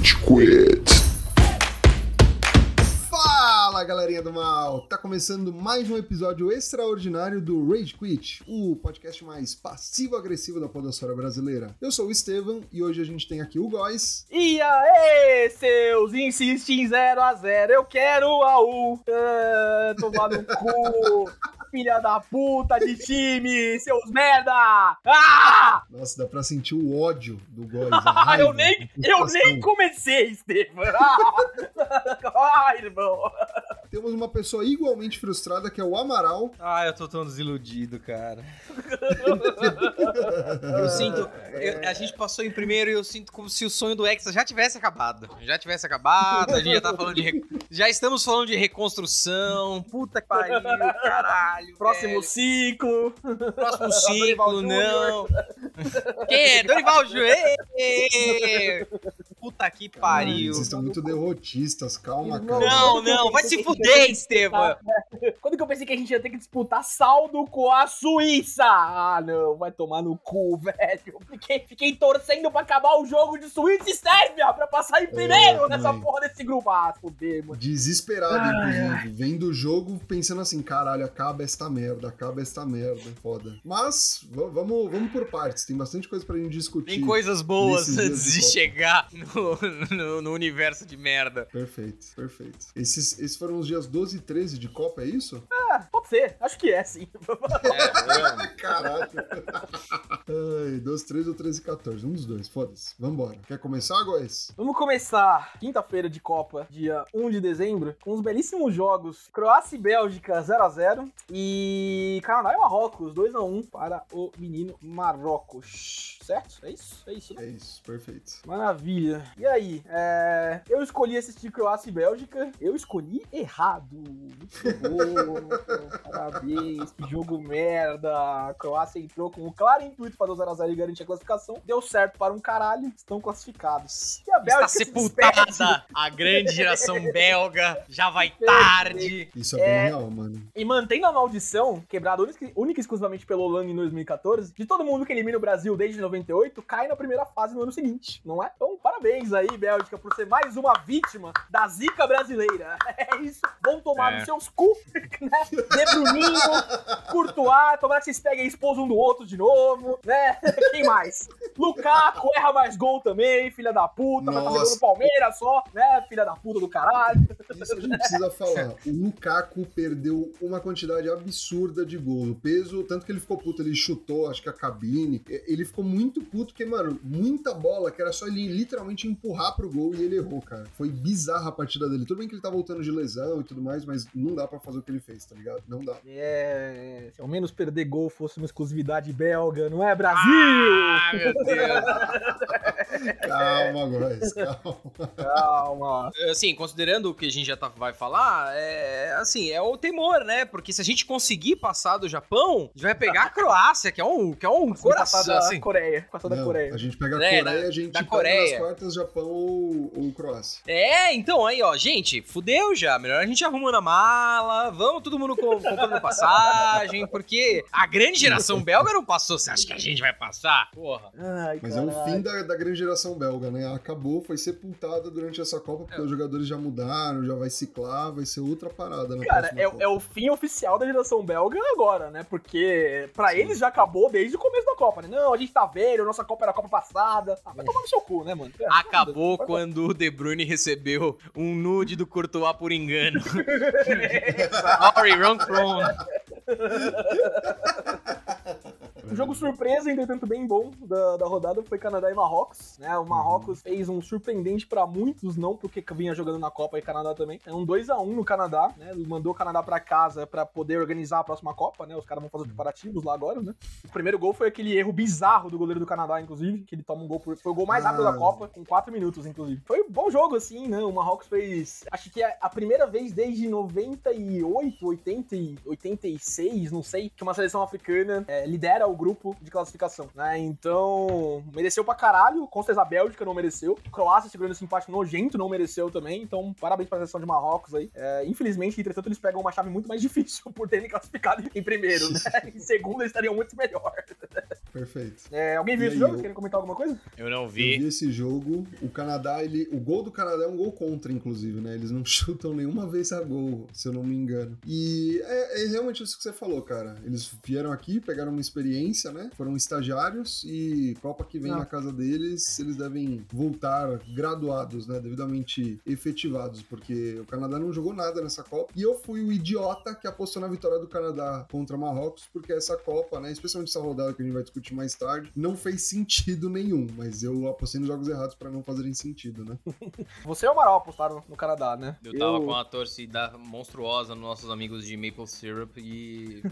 Rage Quit. Fala galerinha do mal! Tá começando mais um episódio extraordinário do Rage Quit, o podcast mais passivo-agressivo da podosfera brasileira. Eu sou o Estevam e hoje a gente tem aqui o Góis. E aí, seus insistem 0 a 0 eu quero a U. Ah, tomar no cu, filha da puta de time, seus merda! Ah! Nossa, dá pra sentir o ódio do Góis. a raiva, eu nem, eu nem comecei, Estevam. Ah, Ai, irmão. Temos uma pessoa igualmente frustrada que é o Amaral. Ah, eu tô tão desiludido, cara. Eu sinto. eu- a gente passou em primeiro e eu sinto como se o sonho do Hexa já tivesse acabado. Já tivesse acabado, a gente já tá falando de. Já estamos falando de reconstrução. Puta que pariu, caralho. Próximo velho. ciclo. Próximo ciclo, não. Quem é? Dorival Júnior. Puta que pariu. Vocês estão muito derrotistas, calma, Não, cara. Não, não, vai se fuder, Estevam. Quando que eu pensei que a gente ia ter que disputar saldo com a Suíça? Ah, não, vai tomar no cu, velho. Fiquei, fiquei torcendo pra acabar o jogo de Suíça e Sérvia pra passar em primeiro nessa também. porra desse grupo. Ah, fuder, mano. Desesperado, inclusive. Vendo o jogo, pensando assim, caralho, acaba esta merda, acaba esta merda. Foda. Mas, vamos, vamos por partes. Tem bastante coisa pra gente discutir. Tem coisas boas antes de de chegar no, no, no universo de merda. Perfeito, perfeito. Esses, esses foram os dias 12 e 13 de Copa, é isso? Ah, pode ser. Acho que é, sim. É, Caralho. Ai, 12, 13 ou 13 e 14. Um dos dois, foda-se. Vambora. Quer começar, Góis? Vamos começar quinta-feira de Copa, dia 1 de dezembro, com os belíssimos jogos Croácia e Bélgica 0x0 e Canadá e Marrocos 2x1 para o menino Marrocos. Certo? É isso? É isso, né? É isso, perfeito. Maravilha. E aí, é, eu escolhi assistir Croácia e Bélgica. Eu escolhi errado. Muito bom. Parabéns. Que jogo merda. A Croácia entrou com o claro intuito de fazer o 0x0 e garantir a classificação. Deu certo para um caralho. Estão classificados. E a Bélgica Está se sepultada a grande geração belga, já vai tarde. Isso é, bem É. real, mano. E mantendo a maldição, quebrada única, única e exclusivamente pelo Holanda em 2014, de todo mundo que elimina o Brasil desde 98, cai na primeira fase no ano seguinte, não é? Então, parabéns aí, Bélgica, por ser mais uma vítima da zica brasileira. É isso. Vão tomar É. nos seus cu, né? De Bruninho, Courtois, tomara que vocês peguem a esposa um do outro de novo, né? Quem mais? Lukaku erra mais gol também, filha da puta, vai fazer gol Nossa. Palmeiras só, né? Filha da puta do caralho. Isso a gente precisa falar. O Lukaku perdeu uma quantidade absurda de gols. O peso, tanto que ele ficou puto, ele chutou, acho que a cabine. Ele ficou muito puto, porque, mano, muita bola que era só ele literalmente empurrar pro gol e ele errou, cara. Foi bizarra a partida dele. Tudo bem que ele tá voltando de lesão e tudo mais, mas não dá pra fazer o que ele fez, tá ligado? Não dá. É, se ao menos perder gol fosse uma exclusividade belga, não é Brasil? Ah, meu Deus. Calma, Góis, calma. Calma. Assim, considerando o que a gente já tá, vai falar, é assim, é o temor, né? Porque se a gente conseguir passar do Japão, a gente vai pegar a Croácia, que é um, que é um coração, da assim. Coreia. Passar da Coreia. A gente pega a É, Coreia, a gente da pega Coreia. nas quartas Japão ou, ou Croácia. É, então aí, ó, gente, fudeu já. Melhor a gente arruma na mala, vamos todo mundo com- comprando passagem, porque a grande geração belga não passou. Você acha que a gente vai passar? Porra. Ai, Mas é o caralho. fim da, da grande geração belga, né? Acabou, foi sepultada durante essa Copa, porque É. os jogadores já mudaram, já vai ciclar, vai ser outra parada na Cara, é, é o fim oficial da geração belga agora, né? Porque pra eles já acabou desde o começo da Copa, né? Não, a gente tá velho, nossa Copa era a Copa passada. Ah, vai tomar no seu cu, né, mano? É, Acabou foda-se. quando o De Bruyne recebeu um nude do Courtois por engano. Sorry, wrong phone. O jogo surpresa, entretanto, bem bom da, da rodada foi Canadá e Marrocos. Né? O Marrocos fez um surpreendente pra muitos, não porque vinha jogando na Copa e Canadá também. É um 2x1 no Canadá, né? Mandou o Canadá pra casa pra poder organizar a próxima Copa, né? Os caras vão fazer os preparativos lá agora, né? O primeiro gol foi aquele erro bizarro do goleiro do Canadá, inclusive, que ele toma um gol por. Foi o gol mais rápido Ah. da Copa, com 4 minutos, inclusive. Foi um bom jogo, assim, né? O Marrocos fez. Acho que é a primeira vez desde 98, 80, e 86, não sei, que uma seleção africana é, lidera o grupo de classificação, né? Então, mereceu pra caralho. Com certeza a Bélgica não mereceu. Croácia segurando esse empate nojento não mereceu também. Então, parabéns pra seleção de Marrocos aí. É, infelizmente, entretanto, eles pegam uma chave muito mais difícil por terem classificado em primeiro, né? Em segundo, eles estariam muito melhor. Perfeito. É, alguém viu E esse aí, jogo? eu- Querem comentar alguma coisa? Eu não Eu vi. vi esse jogo, o Canadá, ele. O gol do Canadá é um gol contra, inclusive, né? Eles não chutam nenhuma vez a gol, se eu não me engano. E é, é realmente isso que você falou, cara. Eles vieram aqui, pegaram uma experiência, né? Foram estagiários e Copa que vem Não. na casa deles, eles devem voltar graduados, né? Devidamente efetivados, porque o Canadá não jogou nada nessa Copa. E eu fui o idiota que apostou na vitória do Canadá contra Marrocos, porque essa Copa, né? Especialmente essa rodada que a gente vai discutir mais tarde, não fez sentido nenhum. Mas eu apostei nos jogos errados pra não fazerem sentido, né? Você e o Amaral apostaram no, Canadá, né? Eu tava com uma torcida monstruosa nos nossos amigos de Maple Syrup e.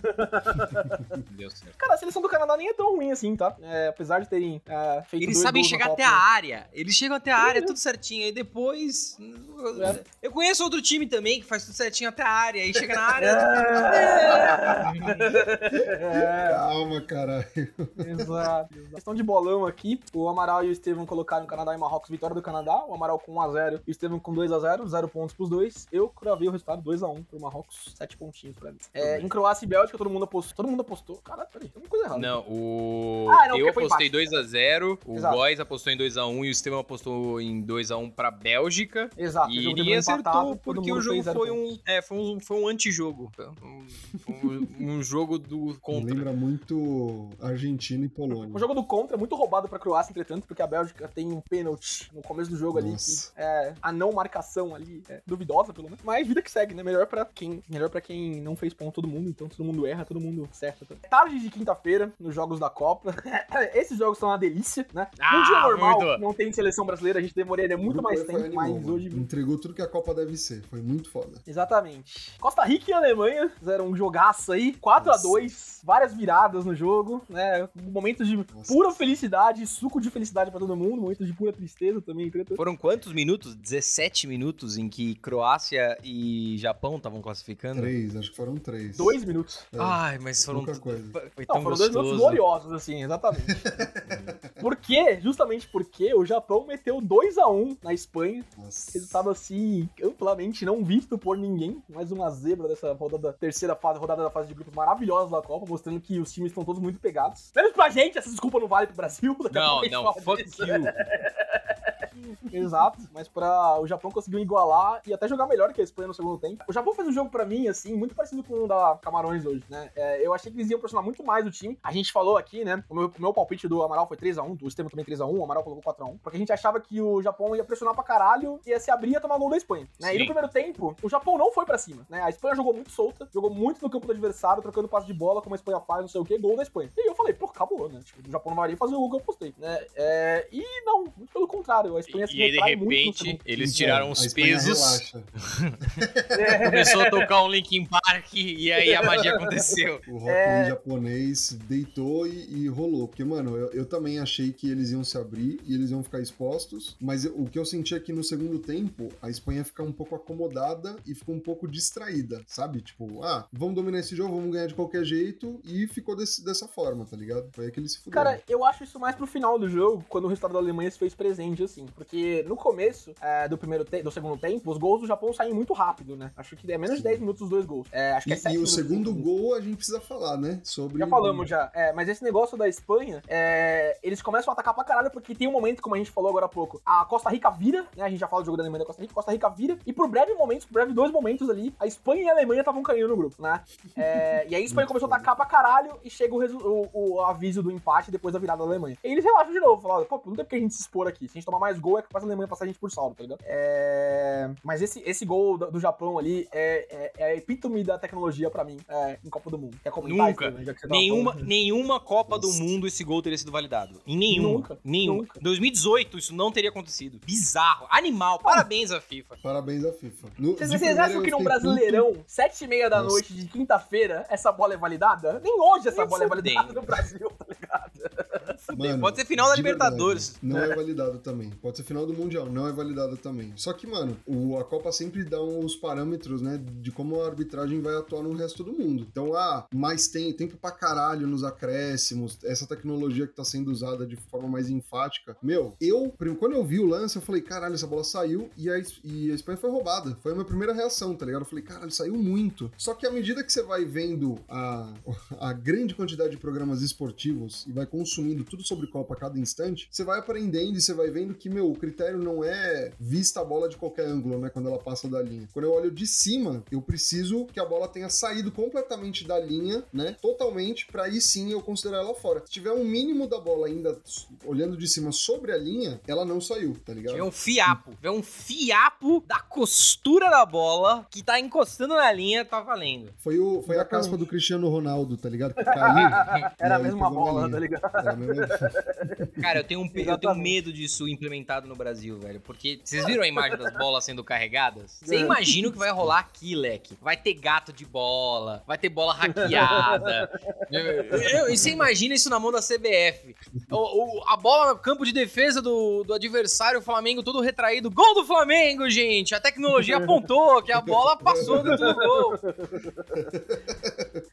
Deu certo. Cara, a seleção do Canadá nem é tão ruim assim, tá? É, apesar de terem é, feito Eles dois sabem chegar até a né? área. Eles chegam até a área, tudo certinho. Aí depois. É. Eu conheço outro time também que faz tudo certinho até a área. Aí chega na área. É, Calma, caralho. Exato. exato. Questão de bolão aqui, o Amaral e o Estevam colocaram o Canadá e Marrocos vitória do Canadá, o Amaral com 1x0 e o Estevam com 2x0, 0 pontos pros dois. Eu cravei o resultado 2x1 pro Marrocos, 7 pontinhos pra mim. É, em Croácia e Bélgica, todo mundo apostou. Todo mundo apostou. Caralho, peraí, tem uma coisa errada. Não, o. Ah, não, eu apostei 2x0, o Exato. Góis apostou em 2x1 e o Estevam apostou em 2x1 pra Bélgica. Exato, E o jogo ele acertou porque o jogo foi pontos. um, é, foi um. Foi um antijogo. Um, um, um jogo do contra. Lembra muito Argentina e Polônia. O jogo do contra é muito roubado pra Croácia, entretanto, porque a Bélgica tem um pênalti no começo do jogo ali, Nossa. que é a não marcação ali, é duvidosa, pelo menos. Mas vida que segue, né? Melhor pra quem, melhor pra quem não fez ponto todo mundo, então todo mundo erra, todo mundo acerta. Tá? Tarde de quinta-feira, nos jogos da Copa. Esses jogos são uma delícia, né? Ah, dia normal, muito. não tem seleção brasileira, a gente demoraria muito mais tempo, animal, mas mano. hoje... Entregou tudo que a Copa deve ser. Foi muito foda. Exatamente. Costa Rica e Alemanha fizeram um jogaço aí, 4 a Nossa. 2 várias viradas no jogo, né? Momentos de Nossa. pura felicidade, suco de felicidade pra todo mundo, momentos de pura tristeza também, entretanto. Foram quantos minutos? 17 minutos em que Croácia e Japão estavam classificando? Três, acho que foram três. Dois minutos. É, Ai, mas foram. coisa. Foi Não, tão foram dois minutos gostoso. gloriosos, assim, exatamente. Por quê? Justamente porque o Japão meteu 2 a 1 na Espanha. Nossa. Resultado assim, amplamente não visto por ninguém. Mais uma zebra dessa rodada, terceira fase, rodada da fase de grupos maravilhosa da Copa, mostrando que os times estão todos muito pegados. Menos pra gente, essa desculpa não vale pro Brasil. daqui a Não, não, fuck disso. you. Exato, mas para o Japão conseguiu igualar e até jogar melhor que a Espanha no segundo tempo. O Japão fez um jogo pra mim, assim, muito parecido com o da Camarões hoje, né? É, eu achei que eles iam pressionar muito mais o time. A gente falou aqui, né? O meu, meu palpite do Amaral foi 3x1, do Estevam também 3x1, o Amaral colocou 4x1, porque a gente achava que o Japão ia pressionar pra caralho, ia se abrir e tomar gol da Espanha, né? E no primeiro tempo, o Japão não foi pra cima, né? A Espanha jogou muito solta, jogou muito no campo do adversário, trocando passe de bola, como a Espanha faz, não sei o que, gol da Espanha. E aí eu falei, pô, acabou, né? Tipo, o Japão não vai nem fazer o gol que eu postei, né? É, e não, muito pelo contrário, a Espanha se E aí, de repente, eles tiraram os Espanha pesos, começou a tocar um Linkin Park e aí a magia aconteceu. O rock É. japonês deitou e, e rolou. Porque, mano, eu, eu também achei que eles iam se abrir e eles iam ficar expostos. Mas o que eu senti é que no segundo tempo, a Espanha fica um pouco acomodada e ficou um pouco distraída, sabe? Tipo, ah, vamos dominar esse jogo, vamos ganhar de qualquer jeito. E ficou desse- dessa forma, tá ligado? Foi aí que eles se fuderam. Cara, eu acho isso mais pro final do jogo, quando o resultado da Alemanha se fez presente, assim. Porque no começo é, do primeiro do segundo tempo, os gols do Japão saem muito rápido, né? Acho que é menos de Sim. 10 minutos os dois gols. É, acho que é E, 7 e o segundo gol a gente precisa falar, né? Sobre. Já falamos já. É, mas esse negócio da Espanha, é, eles começam a atacar pra caralho, porque tem um momento, como a gente falou agora há pouco, a Costa Rica vira, né? A gente já fala do jogo da Alemanha e da Costa Rica, Costa Rica vira, e por breve momentos, por breve dois momentos ali, a Espanha e a Alemanha estavam caindo no grupo, né? É, e aí a Espanha começou a atacar pra caralho e chega o, o- o aviso do empate depois da virada da Alemanha. E eles relaxam de novo, falaram, pô, não tem porque a gente se expor aqui. Se a gente tomar mais gol, é capaz a Alemanha passar a gente por saldo, tá ligado? É, Mas esse, esse gol do, do Japão ali é, é, é a epítome da tecnologia pra mim é, em Copa do Mundo. Quer comentar Nunca. isso, né, já que você tava Nenhuma, falando? nenhuma Copa do Nossa. mundo esse gol teria sido validado. Em nenhuma. Nunca, Nenhuma. nunca. 2018 isso não teria acontecido. Bizarro. Animal. Parabéns à FIFA. Parabéns à FIFA. No- Vocês, vocês primeira acham que num. Brasileirão, sete e meia da Nossa. noite de quinta-feira, essa bola é validada? Nem hoje essa bola é validada no Brasil, tá ligado? Mano, Pode ser final da Libertadores. Verdade, não é validado também. Pode ser final do Mundial, não é validado também. Só que, mano, o, a Copa sempre dá os parâmetros, né, de como a arbitragem vai atuar no resto do mundo. Então, ah, mais tem, tempo pra caralho nos acréscimos, essa tecnologia que tá sendo usada de forma mais enfática. Meu, eu, quando eu vi o lance, eu falei, caralho, essa bola saiu e a, e a Espanha foi roubada. Foi a minha primeira reação, tá ligado? Eu falei, caralho, saiu muito. Só que à medida que você vai vendo a, a grande quantidade de programas esportivos e vai consumindo tudo sobre Copa a cada instante, você vai aprendendo e você vai vendo que, meu, o critério não é vista a bola de qualquer ângulo, né, quando ela passa da linha. Quando eu olho de cima, eu preciso que a bola tenha saído completamente da linha, né, totalmente, para aí sim eu considerar ela fora. Se tiver um mínimo da bola ainda olhando de cima sobre a linha, ela não saiu, tá ligado? É um fiapo, é um fiapo da costura da bola que tá encostando na linha, tá valendo. Foi, o, foi a caspa do Cristiano Ronaldo, tá ligado? Que caiu. Era a mesma bola, tá ligado? Cara, eu tenho, um, eu tenho medo disso implementado no Brasil, velho. Porque vocês viram a imagem das bolas sendo carregadas? Você imagina o que vai rolar aqui, leque. Vai ter gato de bola, vai ter bola hackeada. e você imagina isso na mão da CBF. O, o, a bola no campo de defesa do, do adversário, o Flamengo todo retraído. Gol do Flamengo, gente! A tecnologia apontou que a bola passou dentro do gol.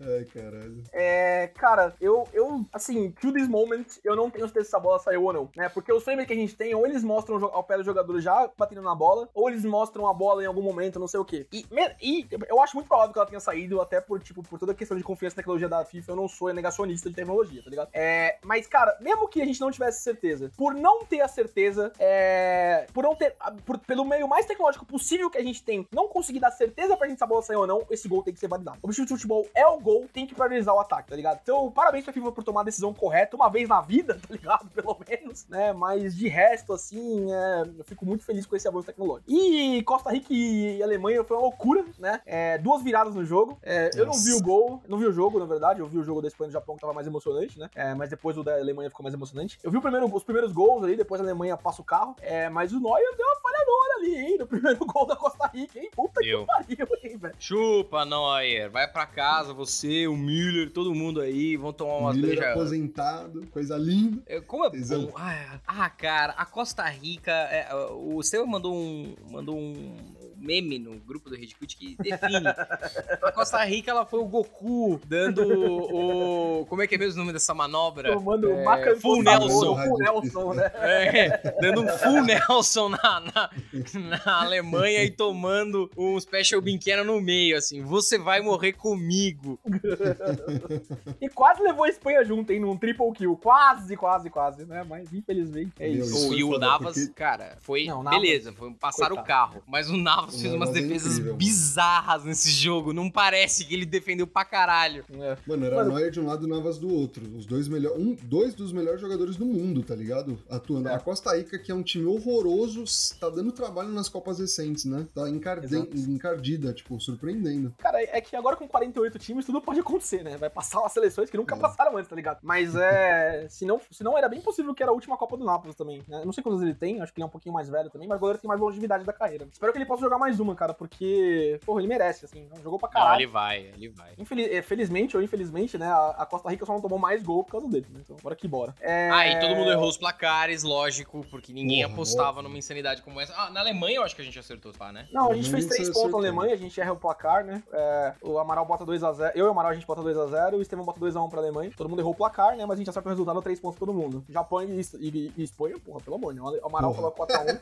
Ai, caralho. É, cara, eu, eu, assim, to this moment, eu não tenho certeza se essa bola saiu ou não, né? Porque os frames que a gente tem, ou eles mostram ao pé do jogador já batendo na bola, ou eles mostram a bola em algum momento, não sei o quê. E, e eu acho muito provável que ela tenha saído, até por, tipo, por toda a questão de confiança na tecnologia da FIFA, eu não sou negacionista de tecnologia, tá ligado? É, mas, cara, mesmo que a gente não tivesse certeza, por não ter a certeza, é, por não ter, por, pelo meio mais tecnológico possível que a gente tem, não conseguir dar certeza pra gente se a bola saiu ou não, esse gol tem que ser validado. O objetivo do futebol é o gol, tem que priorizar o ataque, tá ligado? Então, parabéns pra FIFA por tomar a decisão correta, uma vez na vida, tá ligado? Pelo menos, né? Mas de resto, assim, é, eu fico muito feliz com esse avanço tecnológico. E Costa Rica e Alemanha foi uma loucura, né? É, duas viradas no jogo. É, eu não vi o gol, não vi o jogo, na verdade. Eu vi o jogo da Espanha e do Japão que tava mais emocionante, né? É, mas depois o da Alemanha ficou mais emocionante. Eu vi primeiro, os primeiros gols ali, depois a Alemanha passa o carro. É, mas o Neuer deu uma falhadora ali, hein? No primeiro gol da Costa Rica, hein? Puta eu. que pariu, hein, velho? Chupa, Neuer. Vai pra casa, você, o Müller, todo mundo aí. Vão tomar umas Müller aposentado, coisa linda. É, como é Tesão. bom. Ah, ah, cara, a Costa Rica. É, o Estevam mandou um. Mandou um meme no grupo do Redquit que define. a Costa Rica, ela foi o Goku dando o. Como é que é mesmo o nome dessa manobra? Tomando é, Full Nelson. Full Nelson, né? É, dando um Full Nelson na, na, na Alemanha e tomando um Special Binquena no meio, assim. Você vai morrer comigo. e quase levou a Espanha junto, hein? Num triple kill. Quase, quase, quase, né? Mas infelizmente é isso. Oh, e o Navas, porque... cara, foi. Não, Navas, beleza, foi passar Coitado. o carro. Mas o Navas fez umas defesas incrível, bizarras mano. nesse jogo. Não parece que ele defendeu pra caralho. É. Mano, era mano, Neuer de um lado e Navas do outro. Os dois melhores. Um, dois dos melhores jogadores do mundo, tá ligado? Atuando. É. A Costa Rica, que é um time horroroso, tá dando trabalho nas Copas recentes, né? Tá encarde... encardida, tipo, surpreendendo. Cara, é que agora com 48 times, tudo pode acontecer, né? Vai passar umas seleções que nunca é. passaram antes, tá ligado? Mas é. se, não, se não, era bem possível que era a última Copa do Nápoles também. Né? Não sei quantos ele tem, acho que ele é um pouquinho mais velho também, mas o goleiro tem mais longevidade da carreira. Espero que ele possa jogar mais uma, cara, porque, porra, ele merece, assim. Jogou pra caralho. Não, ele vai, ele vai. Infeliz, é, felizmente ou infelizmente, né, a, a, Costa Rica só não tomou mais gol por causa dele, né? Então, bora que bora. É... Ah, e todo mundo errou os placares, lógico, porque ninguém porra, apostava porra. numa insanidade como essa. Ah, na Alemanha eu acho que a gente acertou, tá, né? Não, a gente fez três pontos na Alemanha, a gente erra o placar, né? É, o Amaral bota 2x0. Eu e o Amaral a gente bota 2x0, o Estevão bota 2x1 pra Alemanha. Todo mundo errou o placar, né? Mas a gente acerta o resultado 3 pontos todo mundo. Japão e, e, e Espanha, porra, pelo amor, né? O Amaral falou 4x1.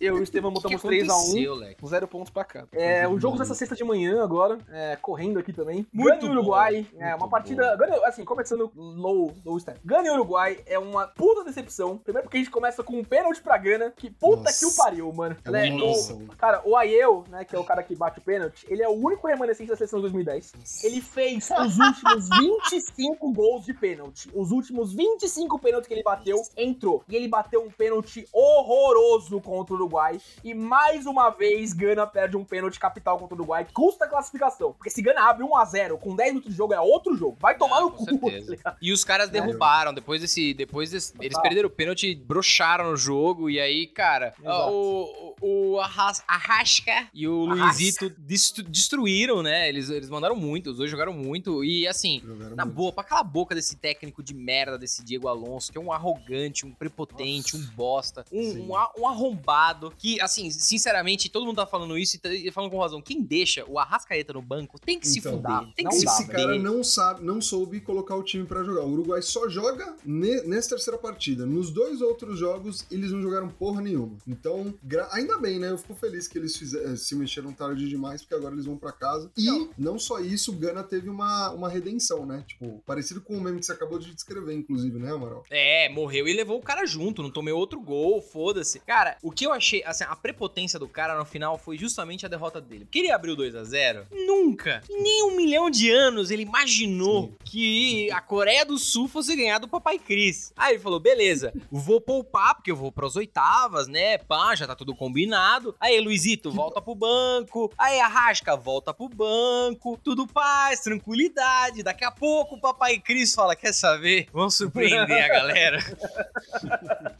eu e o Estevão botamos 3x1. 0 pontos pra cá. É, o jogo dessa sexta de manhã agora, é, correndo aqui também. Muito Gana Uruguai, é uma partida. Gana, assim, começando low, low step. Gana Uruguai é uma puta decepção. Primeiro porque a gente começa com um pênalti pra Gana, que puta Nossa. que o pariu, mano. É né? o, cara, o Aiel, né, que é o cara que bate o pênalti, ele é o único remanescente da seleção de 2010. Ele fez os últimos 25 gols de pênalti. Os últimos 25 pênaltis que ele bateu, entrou. E ele bateu um pênalti horroroso contra o Uruguai. E mais uma vez, Gana perde um pênalti capital contra o Uruguai, que custa a classificação. Porque se Gana abre 1x0 com 10 minutos de jogo, é outro jogo. Vai tomar Ah, no com cu. tá? E os caras derrubaram, depois desse. Depois desse, eles perderam o pênalti, broxaram no jogo, e aí, cara, Exato. o, o, o Arras- Arrasca e o Arrasca. Luizito destru- destruíram, né? Eles, eles mandaram muito, os dois jogaram muito. E assim, Jogaram na muito. boa, pra calar a boca desse técnico de merda, desse Diego Alonso, que é um arrogante, um prepotente, Nossa. um bosta, um, um, um arrombado, que, assim, sinceramente, todo mundo tá falando isso e tá falando com razão. Quem deixa o Arrascaeta no banco tem que se Então, fuder. dá. Tem que se dá, Esse cara não sabe, não soube colocar o time pra jogar. O Uruguai só joga ne- nessa terceira partida. Nos dois outros jogos, eles não jogaram porra nenhuma. Então, gra- ainda bem, né? Eu fico feliz que eles eh, se mexeram tarde demais, porque agora eles vão pra casa. E Não. não, só isso, o Gana teve uma, uma redenção, né? Tipo, parecido com o meme que você acabou de descrever, inclusive, né, Amaral? É, morreu e levou o cara junto, não tomei outro gol, foda-se. Cara, o que eu achei, assim, a prepotência do cara no final foi justamente a derrota dele. Queria abrir o 2 a 0 Nunca, em nem um milhão de anos ele imaginou Sim. que a Coreia do Sul fosse ganhar do Papai Cris. Aí ele falou, beleza, vou poupar porque eu vou pras oitavas, né, pá, já tá tudo combinado. Aí, Luizito, volta pro banco. Aí, Arrasca, volta pro banco. Tudo paz, tranquilidade. Daqui a pouco o Papai Cris fala, quer saber? Vamos surpreender a galera.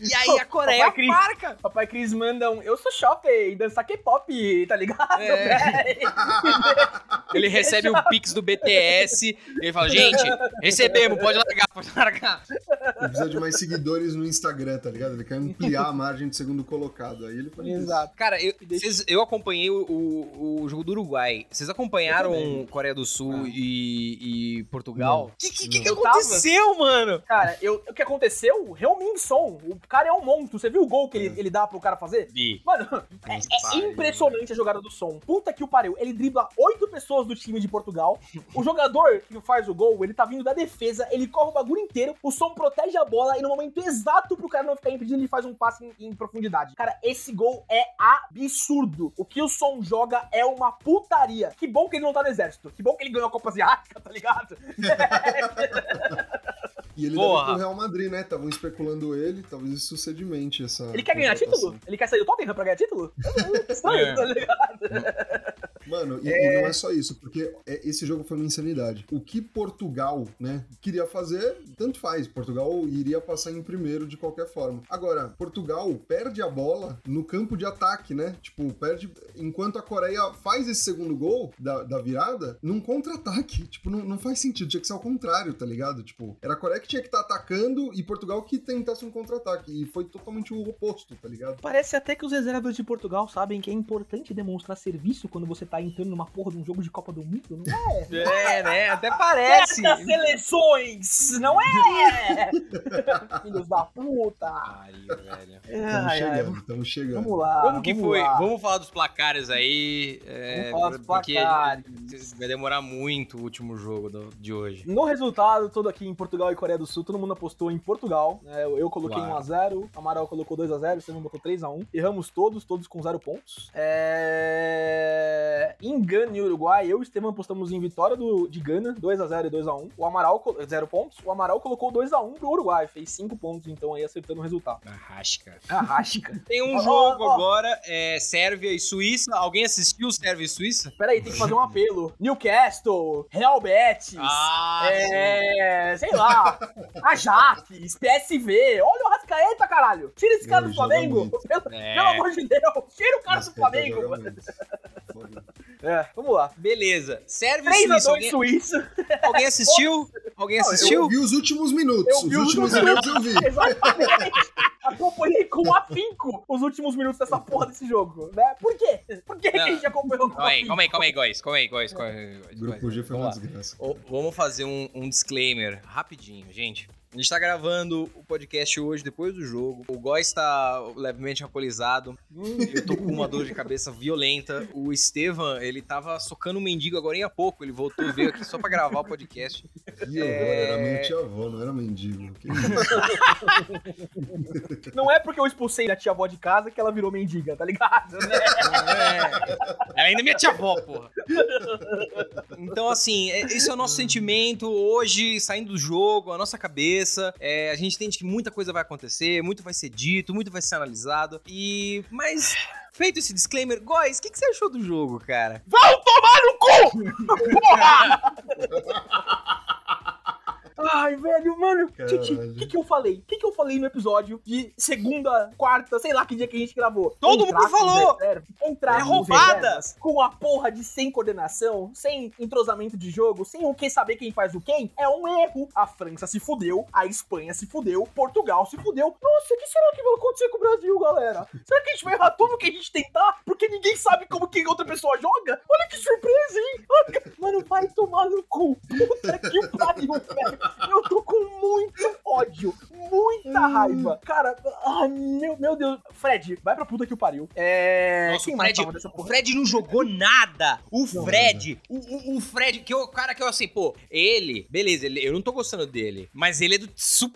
E aí a Coreia Papai Cris. marca. Papai Cris manda um. Eu sou shopping, dançar K-pop, tá ligado? É. Ele recebe um pix do BTS. Ele fala, gente, recebemos, pode largar, pode largar. Ele precisa de mais seguidores no Instagram, tá ligado? Ele quer ampliar a margem de segundo colocado. Aí ele isso. Exato. Cara, eu, vocês- eu acompanhei o, o- o jogo do Uruguai. Vocês acompanharam. Coreia do Sul Ah. e, e Portugal? O que, que, que, que aconteceu, mano? Cara, eu, o que aconteceu? O Heung-Min Son. O cara é um monstro. Você viu o gol que ele, ele dá pro cara fazer? Vi. Mano, é, é impressionante a jogada do Som. Puta que o pariu. Ele dribla oito pessoas do time de Portugal. O jogador que faz o gol, ele tá vindo da defesa, ele corre o bagulho inteiro, o Som protege a bola e no momento exato pro cara não ficar impedindo, ele faz um passe em, em profundidade. Cara, esse gol é absurdo. O que o Som joga é uma putaria. Que bom que ele não tá no exército. Que bom que ele ganhou a Copa Asiática, tá ligado? E ele Porra. deve ir pro Real Madrid, né? Estavam especulando ele, talvez isso sedimente essa. Ele quer ganhar título? Ele quer sair do Tottenham pra ganhar título? Estranho, É. tá ligado? Mano, e, e não é só isso, porque é- esse jogo foi uma insanidade. O que Portugal, né, queria fazer, tanto faz. Portugal iria passar em primeiro de qualquer forma. Agora, Portugal perde a bola no campo de ataque, né? Tipo, perde. Enquanto a Coreia faz esse segundo gol da, da virada, num contra-ataque. Tipo, não, não faz sentido. Tinha que ser ao contrário, tá ligado? Tipo, era a Coreia que tinha que estar atacando e Portugal que tentasse um contra-ataque. E foi totalmente o oposto, tá ligado? Parece até que os reservas de Portugal sabem que é importante demonstrar serviço quando você tá entrando numa porra de um jogo de Copa do Mundo, não é? É, né? Até parece. Essas seleções, não é? Filhos da puta. Pariu, velho. Estamos Ai, ai, chegando, estamos chegando. Vamos lá. Como que vamos foi? lá. Vamos falar dos placares aí. É, Vamos falar dos placares. vai demorar muito o último jogo do- de hoje. No resultado, todo aqui em Portugal e Coreia do Sul, todo mundo apostou em Portugal. né? eu coloquei Claro. 1x0, Amaral colocou 2x0, você botou 3x1. Erramos todos, todos com 0 pontos. É... Em Gana e Uruguai, eu e o Estevam apostamos em vitória do, de Gana, 2x0 e 2x1. O Amaral, 0 pontos. O Amaral colocou 2x1 pro Uruguai, fez 5 pontos, então aí acertando o resultado. Arrasca. Arrasca. Tem um jogo agora, é Sérvia e Suíça. Alguém assistiu Sérvia e Suíça? Pera aí, tem que fazer um apelo. Newcastle, Real Betis, Ah, é, sei lá, Ajax, PSV. Olha o Rascaeta, caralho. Tira esse cara do Flamengo. Pelo, É. pelo amor de Deus, tira o cara do Rascaeta Flamengo. É, vamos lá. Beleza. E 3x2 Suíça. Alguém, Suíça. alguém assistiu? Alguém Não, eu assistiu? Eu vi os últimos minutos. Eu os vi os últimos minutos eu vi. Exatamente. Acompanhei com afinco os últimos minutos dessa porra desse jogo, né? Por quê? Por que, que a gente acompanhou com Calma aí, afinco? calma aí, calma aí, guys. Calma aí, guys. Calma aí, guys. O grupo G foi uma desgraça. Vamos fazer um, um disclaimer rapidinho, gente. A gente tá gravando o podcast hoje, depois do jogo. O Góis tá levemente alcoolizado. Eu tô com uma dor de cabeça violenta. O Estevam, ele tava socando um mendigo agora há pouco. Ele voltou e veio aqui só pra gravar o podcast. Que horror, era minha tia-avó, não era mendigo. Não é porque eu expulsei a tia avó de casa que ela virou mendiga, tá ligado? Né? É. Ela ainda é minha tia-avó, porra. Então, assim, é- esse é o nosso sentimento hoje, saindo do jogo, a nossa cabeça. É, a gente entende que muita coisa vai acontecer, muito vai ser dito, muito vai ser analisado. E. Mas. feito esse disclaimer, Góis, o que, que você achou do jogo, cara? Vão tomar no cu! Porra! Ai, velho, mano. Titi, o que, que eu falei? O que, que eu falei no episódio de segunda, quarta, sei lá que dia que a gente gravou? Todo mundo falou! Entrar É roubada! Com a porra de sem coordenação, sem entrosamento de jogo, sem o que saber quem faz o quem, é um erro. A França se fudeu, a Espanha se fudeu, Portugal se fudeu. Nossa, o que será que vai acontecer com o Brasil, galera? Será que a gente vai errar tudo que a gente tentar? Porque ninguém sabe como que outra pessoa joga? Olha que surpresa, hein? Mano, vai tomar no cu. Puta que pariu, velho. Eu tô com muito ódio, muita Hum. raiva. Cara, ai, meu, meu Deus. Fred, vai pra puta que o pariu. É. Nossa, Quem o mais Fred, tava dessa o porra? Fred não jogou nada. O Não, Fred, o, o, o Fred, que é o cara que eu assim, pô, ele, beleza, ele- eu não tô gostando dele, mas ele é do,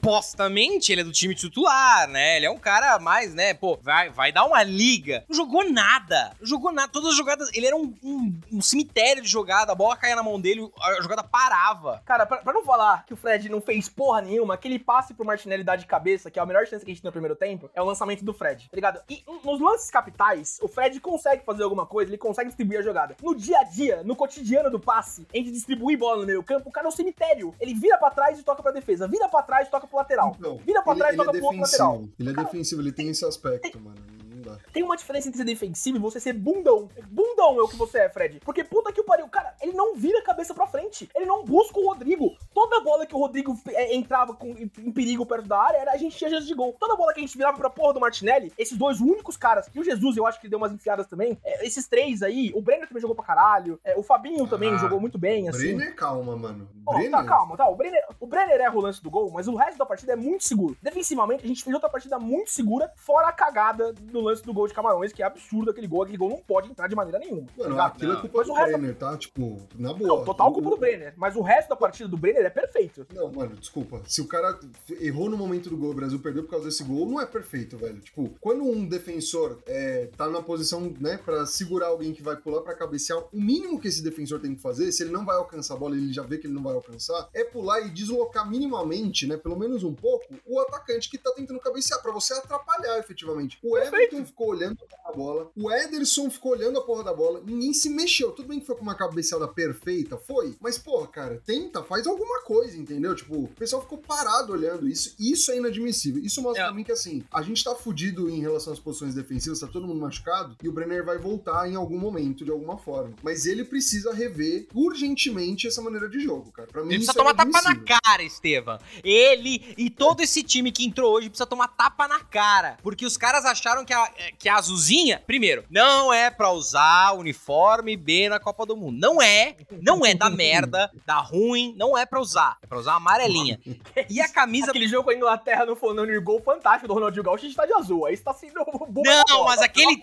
supostamente, ele é do time titular, né? Ele é um cara mais, né, pô, vai, vai dar uma liga. Não jogou nada, não jogou nada. Todas as jogadas, ele era um, um, um cemitério de jogada, a bola caía na mão dele, a jogada parava. Cara, pra, pra não falar que o Fred não fez porra nenhuma, aquele passe pro Martinelli dar de cabeça, que é a melhor chance que a gente tem no primeiro tempo, é o lançamento do Fred, tá ligado? E nos lances capitais, o Fred consegue fazer alguma coisa, ele consegue distribuir a jogada. No dia a dia, no cotidiano do passe, entre distribuir bola no meio campo, o cara é um cemitério. Ele vira pra trás e toca pra defesa, vira pra trás e toca pro lateral. Então, Vira pra ele, trás e ele toca é pro outro lateral. Ele é defensivo, ele tem esse aspecto, mano. Dá. Tem uma diferença entre ser defensivo e você ser bundão. Bundão é o que você é, Fred. Porque puta que o pariu. Cara, ele não vira a cabeça pra frente. Ele não busca o Rodrigo. Toda bola que o Rodrigo é, entrava com, em, perigo perto da área, era, a gente tinha chance de gol. Toda bola que a gente virava pra porra do Martinelli, esses dois únicos caras, e o Jesus, eu acho que deu umas enfiadas também. é, esses três aí, o Brenner também jogou pra caralho. é, o Fabinho também Ah, jogou muito bem, assim. Brenner, calma, mano. Pô, Brenner. tá, calma, tá. O Brenner, o Brenner erra o lance do gol, mas o resto da partida é muito seguro. Defensivamente, a gente fez outra partida muito segura, fora a cagada do lance do gol de Camarões, que é absurdo aquele gol. Aquele gol não pode entrar de maneira nenhuma. tá Mano, ligado? aquilo é culpa do resto- Brenner, tá? Tipo, na boa. Não, total O- culpa do Brenner. Mas o resto da partida do Brenner é perfeito. Não, mano, desculpa. Se o cara errou no momento do gol, o Brasil perdeu por causa desse gol, não é perfeito, velho. Tipo, quando um defensor é, tá na posição, né, pra segurar alguém que vai pular pra cabecear, o mínimo que esse defensor tem que fazer, se ele não vai alcançar a bola e ele já vê que ele não vai alcançar, é pular e deslocar minimamente, né, pelo menos um pouco, o atacante que tá tentando cabecear, pra você atrapalhar efetivamente. O Everton ficou olhando a porra da bola, o Ederson ficou olhando a porra da bola, ninguém se mexeu. Tudo bem que foi com uma cabeceada perfeita, foi, mas, porra, cara, tenta, faz alguma coisa, entendeu? Tipo, o pessoal ficou parado olhando isso, isso é inadmissível. Isso mostra É. pra mim que, assim, a gente tá fudido em relação às posições defensivas, tá todo mundo machucado, e o Brenner vai voltar em algum momento, de alguma forma. Mas ele precisa rever urgentemente essa maneira de jogo, cara. Pra mim, Ele precisa é tomar tapa na cara, Estevam. Ele e todo esse time que entrou hoje precisa tomar tapa na cara. Porque os caras acharam que a, que a azulzinha, primeiro, não é pra usar uniforme B na Copa do Mundo. Não é. Não é da merda, da ruim. Não é pra usar. É pra usar a amarelinha. E a camisa. Aquele jogo com a Inglaterra no Fernando e gol fantástico do Ronaldinho Gaúcho, a gente tá de azul. Aí está sendo boa Não, bola, mas aquele-.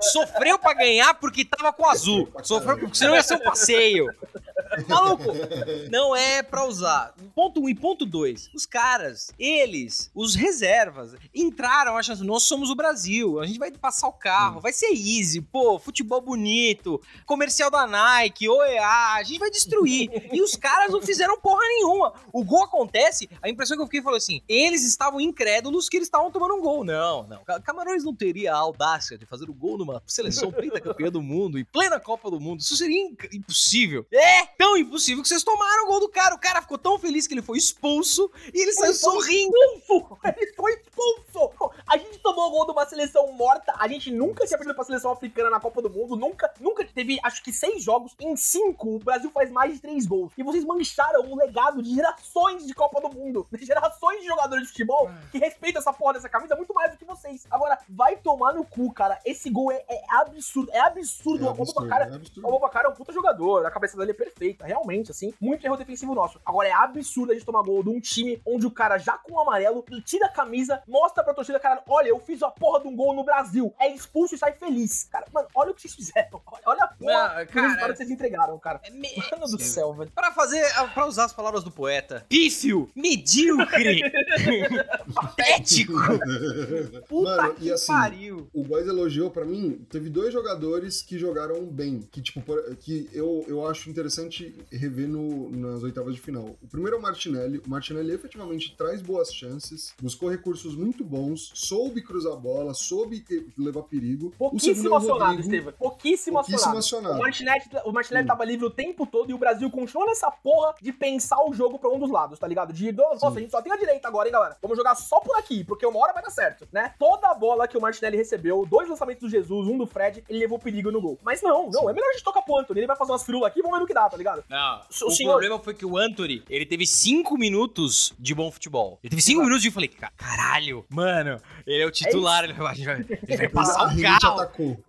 Sofreu pra ganhar porque tava com azul. Sofreu porque senão ia ser um passeio. Maluco, não é pra usar. Ponto 1 um e ponto 2. Os caras, eles, os reservas, entraram achando, nós somos o Brasil, a gente vai passar o carro, vai ser easy, pô, futebol bonito, comercial da Nike, OEA, a gente vai destruir. E os caras não fizeram porra nenhuma. O gol acontece, a impressão que eu fiquei falou assim, eles estavam incrédulos que eles estavam tomando um gol. Não, não. Ca- Camarões não teria a audácia de fazer o gol numa seleção pentacampeã do mundo, em plena Copa do Mundo. Isso seria impossível. É tão impossível que vocês tomaram o gol do cara. O cara ficou tão feliz que ele foi expulso e ele saiu Ele foi sorrindo. expulso! Ele foi expulso! A gente tomou gol de uma seleção morta. A gente nunca tinha perdido pra seleção africana na Copa do Mundo. Nunca, nunca teve, acho que seis jogos. Em cinco, o Brasil faz mais de três gols. E vocês mancharam um legado de gerações de Copa do Mundo. De gerações de jogadores de futebol que respeitam essa porra dessa camisa muito mais do que vocês. Agora, vai tomar no cu, cara. Esse gol é, é absurdo. É absurdo. É o absurdo, Abubacar é absurdo. o Abubacar é um puta jogador, a cabeça dele é perfeita, realmente, assim. Muito erro defensivo nosso. Agora é absurdo a gente tomar gol de um time onde o cara já com o amarelo tira a camisa, mostra pra torcida, cara, olha, eu fiz a porra de um gol no Brasil. É expulso e sai feliz. Cara, mano, olha o que vocês fizeram. Olha a porra do resultado que vocês entregaram, cara. É me- Mano do céu, velho. Pra fazer, pra usar as palavras do poeta, pífio, medíocre, patético. Puta Mano, que e assim, pariu. o Góis elogiou, pra mim, teve dois jogadores que jogaram bem, que, tipo, que eu, eu acho interessante rever no, nas oitavas de final. O primeiro é o Martinelli. O Martinelli efetivamente traz boas chances, buscou recursos muito bons, soube cruzar a bola, soube levar perigo. Pouquíssimo é acionado, Estevam. Pouquíssimo, pouquíssimo acionado. acionado. O Martinelli, o Martinelli hum. tava livre o tempo todo e o Brasil continua nessa porra de pensar o jogo pra um dos lados, tá ligado? De, nossa, Sim. a gente só tem a direita agora, hein, galera? Vamos jogar só por aqui, porque uma hora vai dar certo, né? Toda a bola que o Martinelli recebeu, dois lançamentos do Jesus, um do Fred, ele levou perigo no gol. Mas não, não, Sim. é melhor a gente tocar pro ele vai fazer umas firulas aqui, vamos ver no que dá, tá ligado? Não, o, o senhor... problema foi que o Anthony, ele teve cinco minutos de bom futebol. Ele teve cinco minutos e eu falei, caralho, mano, ele é o titular, é ele, vai, ele vai passar o carro. Atacou.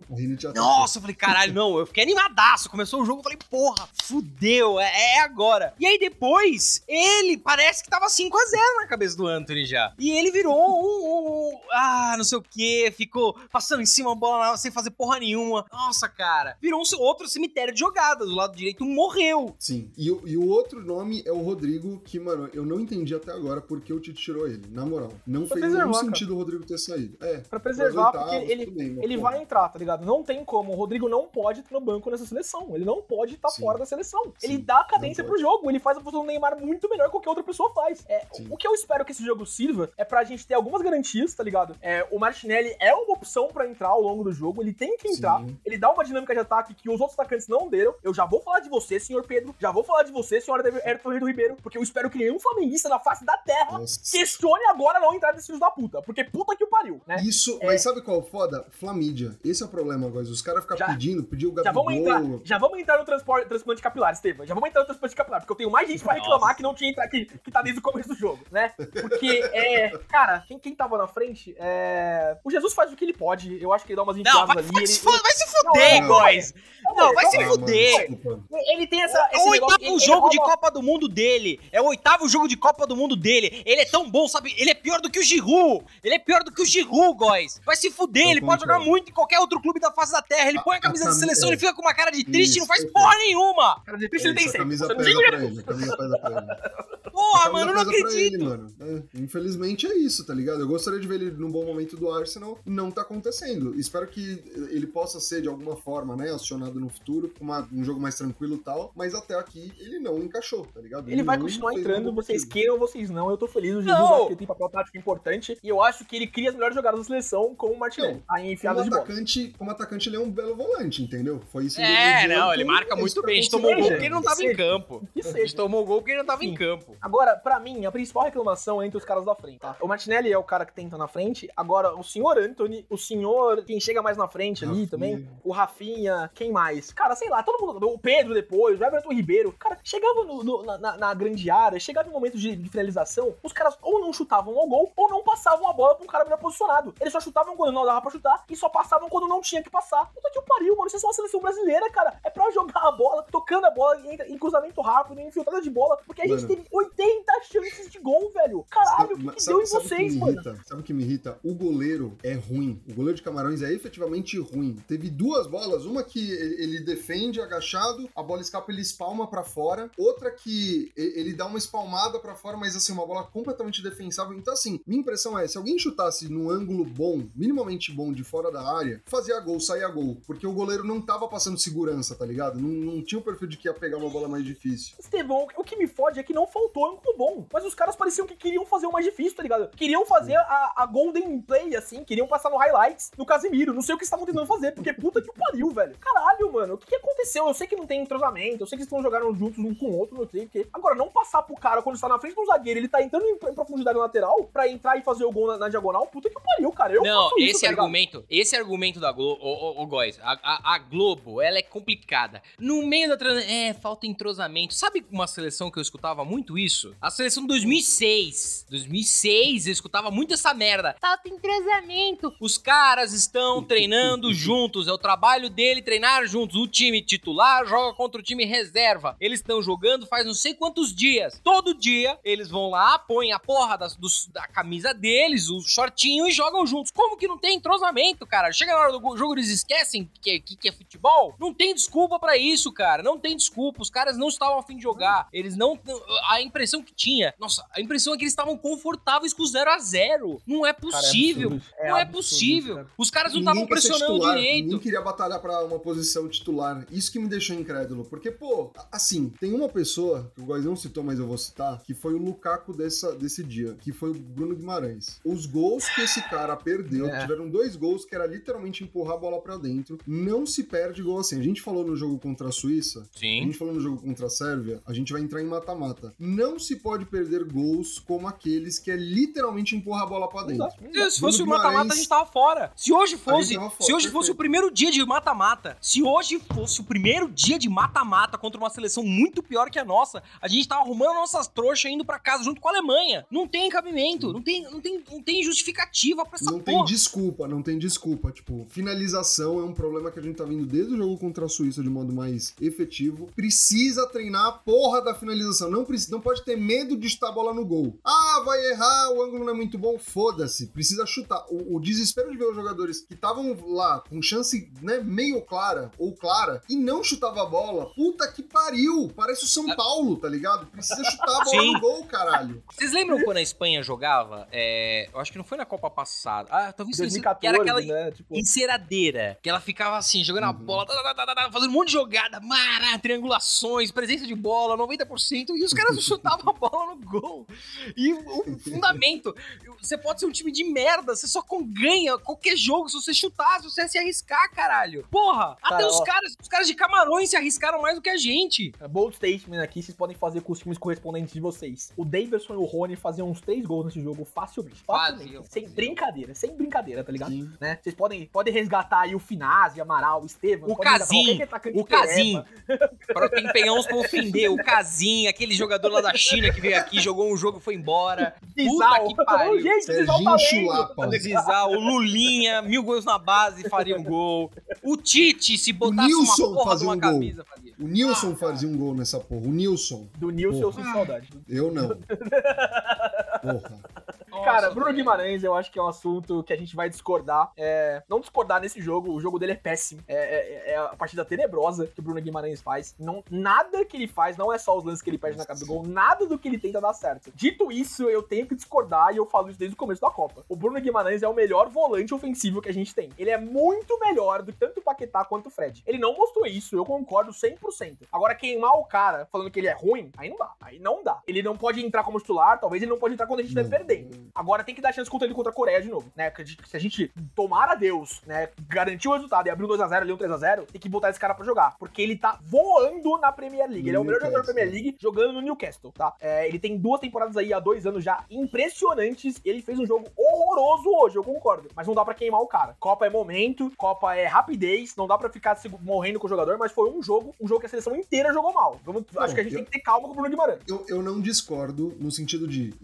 Nossa, eu falei, caralho, não, eu fiquei animadaço. Começou o jogo, eu falei, porra, fudeu, é, é agora. E aí depois, ele parece que tava 5 a 0 na cabeça do Anthony já. E ele virou um, um, um ah, não sei o que, ficou passando em cima da bola sem fazer porra nenhuma. Nossa, cara, virou um outro cemitério de jogadas. Do lado direito morreu. Sim, e, e o outro nome é o Rodrigo, que, mano, eu não entendi até agora porque o Tite tirou ele, na moral. Não pra fez nenhum sentido o Rodrigo ter saído. É, pra preservar, porque ele, bem, ele vai entrar, tá ligado? Não tem como. O Rodrigo não pode estar no banco nessa seleção. Ele não pode estar fora da seleção. Sim, ele dá cadência pro jogo. Ele faz a função do Neymar muito melhor que qualquer outra pessoa faz. É, o que eu espero que esse jogo sirva é pra gente ter algumas garantias, tá ligado? É, o Martinelli é uma opção para entrar ao longo do jogo. Ele tem que entrar. Sim. Ele dá uma dinâmica de ataque que os outros atacantes não deram. Eu já vou falar de você, senhor Pedro. Já vou falar de você, senhora Ayrton Ribeiro. Porque eu espero que nenhum flamenguista na face da terra Nossa. questione agora não entrar nesses filhos da puta. Porque puta que o pariu, né? Isso, é... mas sabe qual é o foda? Flamídia. Esse é o problema agora. Os caras ficam pedindo, pediu o Gabigol. Já vamos entrar, já vamos entrar no transporte, transplante capilar, Estevam. Já vamos entrar no transplante capilar, porque eu tenho mais gente pra reclamar Nossa. que não tinha entrar aqui, que tá desde o começo do jogo, né? Porque, é. Cara, quem, quem tava na frente, é. O Jesus faz o que ele pode. Eu acho que ele dá umas enfiadas não, vai, ali. Vai, ele, se, ele... vai se fuder, boys! Não, vai se fuder! Ele tem essa. É o oitavo negócio, jogo ele, de Copa do Mundo dele. É o oitavo jogo de Copa do Mundo dele. Ele é tão bom, sabe? Ele é pior do que o Giroud. Ele é pior do que o Giroud, boys. Vai se fuder, eu ele pode jogar muito em qualquer outro clube da face da terra. Ele põe a camisa da seleção, é. ele fica com uma cara de triste e não faz porra nenhuma. Cara de triste ele tem sempre. Camisa pesa pra ele, a camisa pesa pra ele. Porra, mano, eu não acredito. Ele, mano. É, infelizmente é isso, tá ligado? Eu gostaria de ver ele num bom momento do Arsenal. Não tá acontecendo. Espero que ele possa ser, de alguma forma, né, acionado no futuro, uma, um jogo mais tranquilo e tal. Mas até aqui ele não encaixou, tá ligado? Ele, ele vai continuar entrando, vocês queiram ou vocês não. Eu tô feliz. O Jesus não. acho que tem papel tático importante. E eu acho que ele cria as melhores jogadas da seleção com o Martinelli. Aí enfiadas como atacante, bola. Como atacante, ele é um belo volante, entendeu? Foi isso É, não, ele marca muito bem. A gente tomou gol porque ele não tava em campo. A gente tomou gol porque ele não tava em campo. Agora, pra mim, a principal reclamação é entre os caras da frente, tá? O Martinelli é o cara que tenta na frente. Agora, o senhor Anthony, o senhor, quem chega mais na frente ali também, o Rafinha, quem mais? Cara, sei lá, todo mundo. O Pedro depois, o Everton Ribeiro. Cara, chegava no, no, na, na, grande área, chegava em momentos de, de, finalização, os caras ou não chutavam ao gol ou não passavam a bola pra um cara melhor posicionado. Eles só chutavam quando não dava pra chutar e só passavam quando não tinha que passar. Puta que o pariu, mano. Vocês são uma seleção brasileira, cara. É pra jogar a bola, tocando a bola em, em cruzamento rápido, em infiltrada de bola, porque a gente teve 80 chances de gol, velho. Caralho, o que, que sabe, deu em vocês, mano? Irrita? Sabe o que me irrita? O goleiro é ruim. O goleiro de Camarões é efetivamente ruim. Teve duas bolas, uma que ele defende agachado, a bola escapa, ele espalma para fora, outra que ele dá uma espalmada para fora, mas assim, uma bola completamente defensável. Então, assim, minha impressão é: se alguém chutasse num ângulo bom, minimamente bom, de fora da área, fazia gol, saía gol. Porque o goleiro não tava passando segurança, tá ligado? Não, não tinha o perfil de que ia pegar uma bola mais difícil. Estevão, o que me fode é que não faltou ângulo bom. Mas os caras pareciam que queriam fazer o mais difícil, tá ligado? Queriam fazer a, a Golden Play, assim, queriam passar no highlights no Casemiro. Não sei o que estavam tentando fazer, porque puta que pariu, velho. Caralho, mano, o que, que aconteceu? Eu sei que não tem entrosamento, sei que eles estão jogando juntos um com o outro, não sei o quê. Agora, não passar pro cara quando está na frente do zagueiro, ele tá entrando em, em profundidade lateral pra entrar e fazer o gol na, na diagonal, puta que pariu, cara. Eu não, esse isso, tá argumento, esse argumento da Globo, ô, ô, ô Góis, a, a, a, Globo, ela é complicada. No meio da transição, é, falta entrosamento. Sabe uma seleção que eu escutava muito isso? A seleção 2006. 2006, eu escutava muito essa merda. Falta entrosamento. Os caras estão treinando juntos, é o trabalho dele treinar juntos. O time titular joga contra o time reserva. Eles estão jogando faz não sei quantos dias. Todo dia eles vão lá, põem a porra das, dos, da camisa deles, o shortinho e jogam juntos. Como que não tem entrosamento, cara? Chega na hora do jogo, eles esquecem que, que, que é futebol? Não tem desculpa para isso, cara. Não tem desculpa. Os caras não estavam afim de jogar. Eles não. A impressão que tinha. Nossa, a impressão é que eles estavam confortáveis com o 0 a 0 Não é possível. Cara, é não é, possível. Cara. Os caras não estavam pressionando titular, direito. Ninguém queria batalhar para uma posição titular. Isso que me deixou incrédulo. Porque, pô, assim, tem uma pessoa, que o Góis não citou, mas eu vou citar, que foi o Lukaku dessa, desse dia, que foi o Bruno Guimarães. Os gols que esse cara perdeu, é. tiveram dois gols que era literalmente empurrar a bola para dentro. Não se perde gol assim. A gente falou no jogo contra a Suíça, Sim. a gente falou no jogo contra a Sérvia, a gente vai entrar em mata-mata. Não se pode perder gols como aqueles que é literalmente empurrar a bola para dentro. Se fosse o mata-mata, a gente tava fora. Se hoje fosse, fora, se hoje fosse o primeiro dia de mata-mata, se hoje fosse o primeiro dia de mata-mata contra uma seleção muito pior que a nossa, a gente tava arrumando nossas trouxas indo para casa junto com a Alemanha. Não tem cabimento, não tem, não tem, não tem justificativa para essa Não porra. tem desculpa, não tem desculpa. Tipo, finalização é um problema que a gente tá vindo desde o jogo contra a Suíça de modo mais efetivo. Precisa treinar a porra da finalização. Não, precisa, não pode ter medo de chutar a bola no gol. Ah, vai errar, o ângulo não é muito bom. Foda-se, precisa chutar. O, o, desespero de ver os jogadores que estavam lá com chance né, meio clara ou clara e não chutava a bola. Puta que pariu! Parece o São ah. Paulo, tá ligado? Precisa chutar a bola Sim. no gol, caralho. Vocês lembram quando a Espanha jogava? É, eu acho que não foi na Copa passada. Ah, talvez 2014, que era aquela né? tipo... enceradeira. Que ela ficava assim, jogando uhum. a bola, fazendo um monte de jogada, mara, triangulações, presença de bola, 90%, e os caras chutavam a bola no gol. E o fundamento, você pode ser um time de merda, você só ganha qualquer jogo se você chutar, se você se arriscar, caralho. Porra, até os ó, caras, os caras de Camarões se arriscaram mais do que a gente. É, bold statement aqui, vocês podem fazer com os times correspondentes de vocês. O Davidson e o Rony faziam uns três gols nesse jogo facilmente. Facilmente. Fazia, sem brincadeira, sem brincadeira, tá ligado? Né? Vocês podem, podem resgatar aí o Finazzi, Amaral, o Estevam. O Casim, o Casim. pra quem pegar uns pra ofender, o Casim, aquele jogador lá da China que veio aqui, jogou um jogo e foi embora. Puta que pariu. Gente, Serginho Chulapa. O Lulinha, mil gols na base, faria um gol. O Tite, se botasse uma porra de uma um camisa, faria. O Nilson fazia um gol nessa porra. O Nilson. Do Nilson porra. eu sinto saudade. Eu não. porra. Cara, Bruno Guimarães, eu acho que é um assunto que a gente vai discordar. É, não discordar nesse jogo, o jogo dele é péssimo. É, é, é, a partida tenebrosa que o Bruno Guimarães faz. Não, nada que ele faz, não é só os lances que ele perde na cara do gol, nada do que ele tenta dar certo. Dito isso, eu tenho que discordar e eu falo isso desde o começo da Copa. O Bruno Guimarães é o melhor volante ofensivo que a gente tem. Ele é muito melhor do que tanto o Paquetá quanto o Fred. Ele não mostrou isso, eu concordo 100%. Agora, queimar o cara falando que ele é ruim, aí não dá. Aí não dá. Ele não pode entrar como titular, talvez ele não pode entrar quando a gente estiver perdendo. Agora tem que dar chance contra ele contra a Coreia de novo, né? Se a gente tomar a Deus, né, garantir o resultado e abrir um 2x0 ali, um 3x0, tem que botar esse cara pra jogar. Porque ele tá voando na Premier League. Ele é o melhor jogador da Premier League jogando no Newcastle, tá? É, ele tem duas temporadas aí há dois anos já impressionantes. Ele fez um jogo horroroso hoje, eu concordo. Mas não dá pra queimar o cara. Copa é momento, Copa é rapidez, não dá pra ficar morrendo com o jogador, mas foi um jogo, um jogo que a seleção inteira jogou mal. Vamos, não, acho que a gente eu, tem que ter calma com o Bruno Guimarães. Eu, eu não discordo no sentido de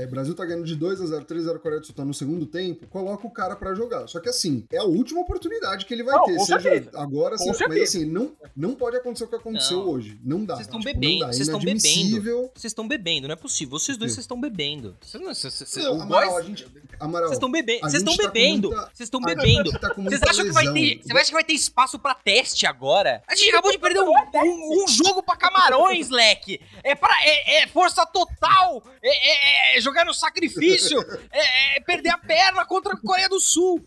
é, Brasil tá ganhando de 2 a 0 3 a 0 Coreia do Sul tá no segundo tempo, coloca o cara para jogar. Só que assim, é a última oportunidade que ele vai não, ter, seja certeza. agora, seja, mas assim, não, não pode acontecer o que aconteceu não. hoje. Não dá. Vocês estão tipo, bebendo, vocês estão bebendo. Vocês estão bebendo, não é possível. Vocês dois vocês estão bebendo. Vocês não, não, Amaral, gente, Amaral, vocês estão bebendo. Vocês estão bebendo. Vocês estão bebendo. Vocês acham que vai ter, você acha que vai ter espaço para teste agora? A gente acabou de perder um, um, um jogo para Camarões, leque. É para é, é força total. É, é, é, jogar no sacrifício. É, é perder a perna contra a Coreia do Sul.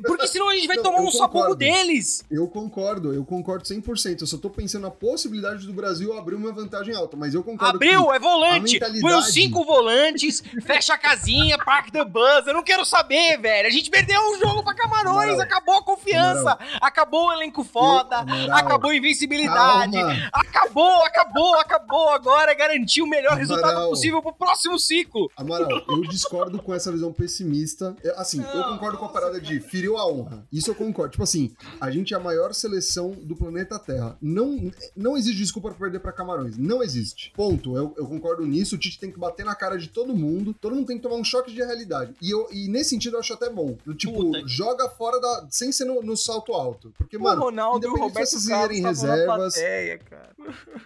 Porque senão a gente vai não, tomar um sapogo deles. Eu concordo, eu concordo 100%. Eu só tô pensando na possibilidade do Brasil abrir uma vantagem alta, mas eu concordo Abriu, é volante. Mentalidade... Põe os cinco volantes, fecha a casinha, park the bus. Eu não quero saber, velho. A gente perdeu um jogo pra Camarões, Amaral. acabou a confiança, Amaral. acabou o elenco foda, eu, acabou a invencibilidade. Calma. Acabou, acabou, acabou. Agora garantiu o melhor resultado possível pro próximo ciclo. Amaral, eu discordo com essa visão pessimista. Assim, não, eu concordo com a parada de feriu a honra. Isso eu concordo. Tipo assim, a gente é a maior seleção do planeta Terra. Não, não existe desculpa pra perder pra Camarões. Não existe. Ponto. Eu, eu concordo nisso. O Tite tem que bater na cara de todo mundo. Todo mundo tem que tomar um choque de realidade. E, eu, e nesse sentido eu acho até bom. Tipo, Puta. joga fora da. sem ser no, no salto alto. Porque, O mano, Ronaldo independente Roberto se vocês irem reservas, plateia, cara.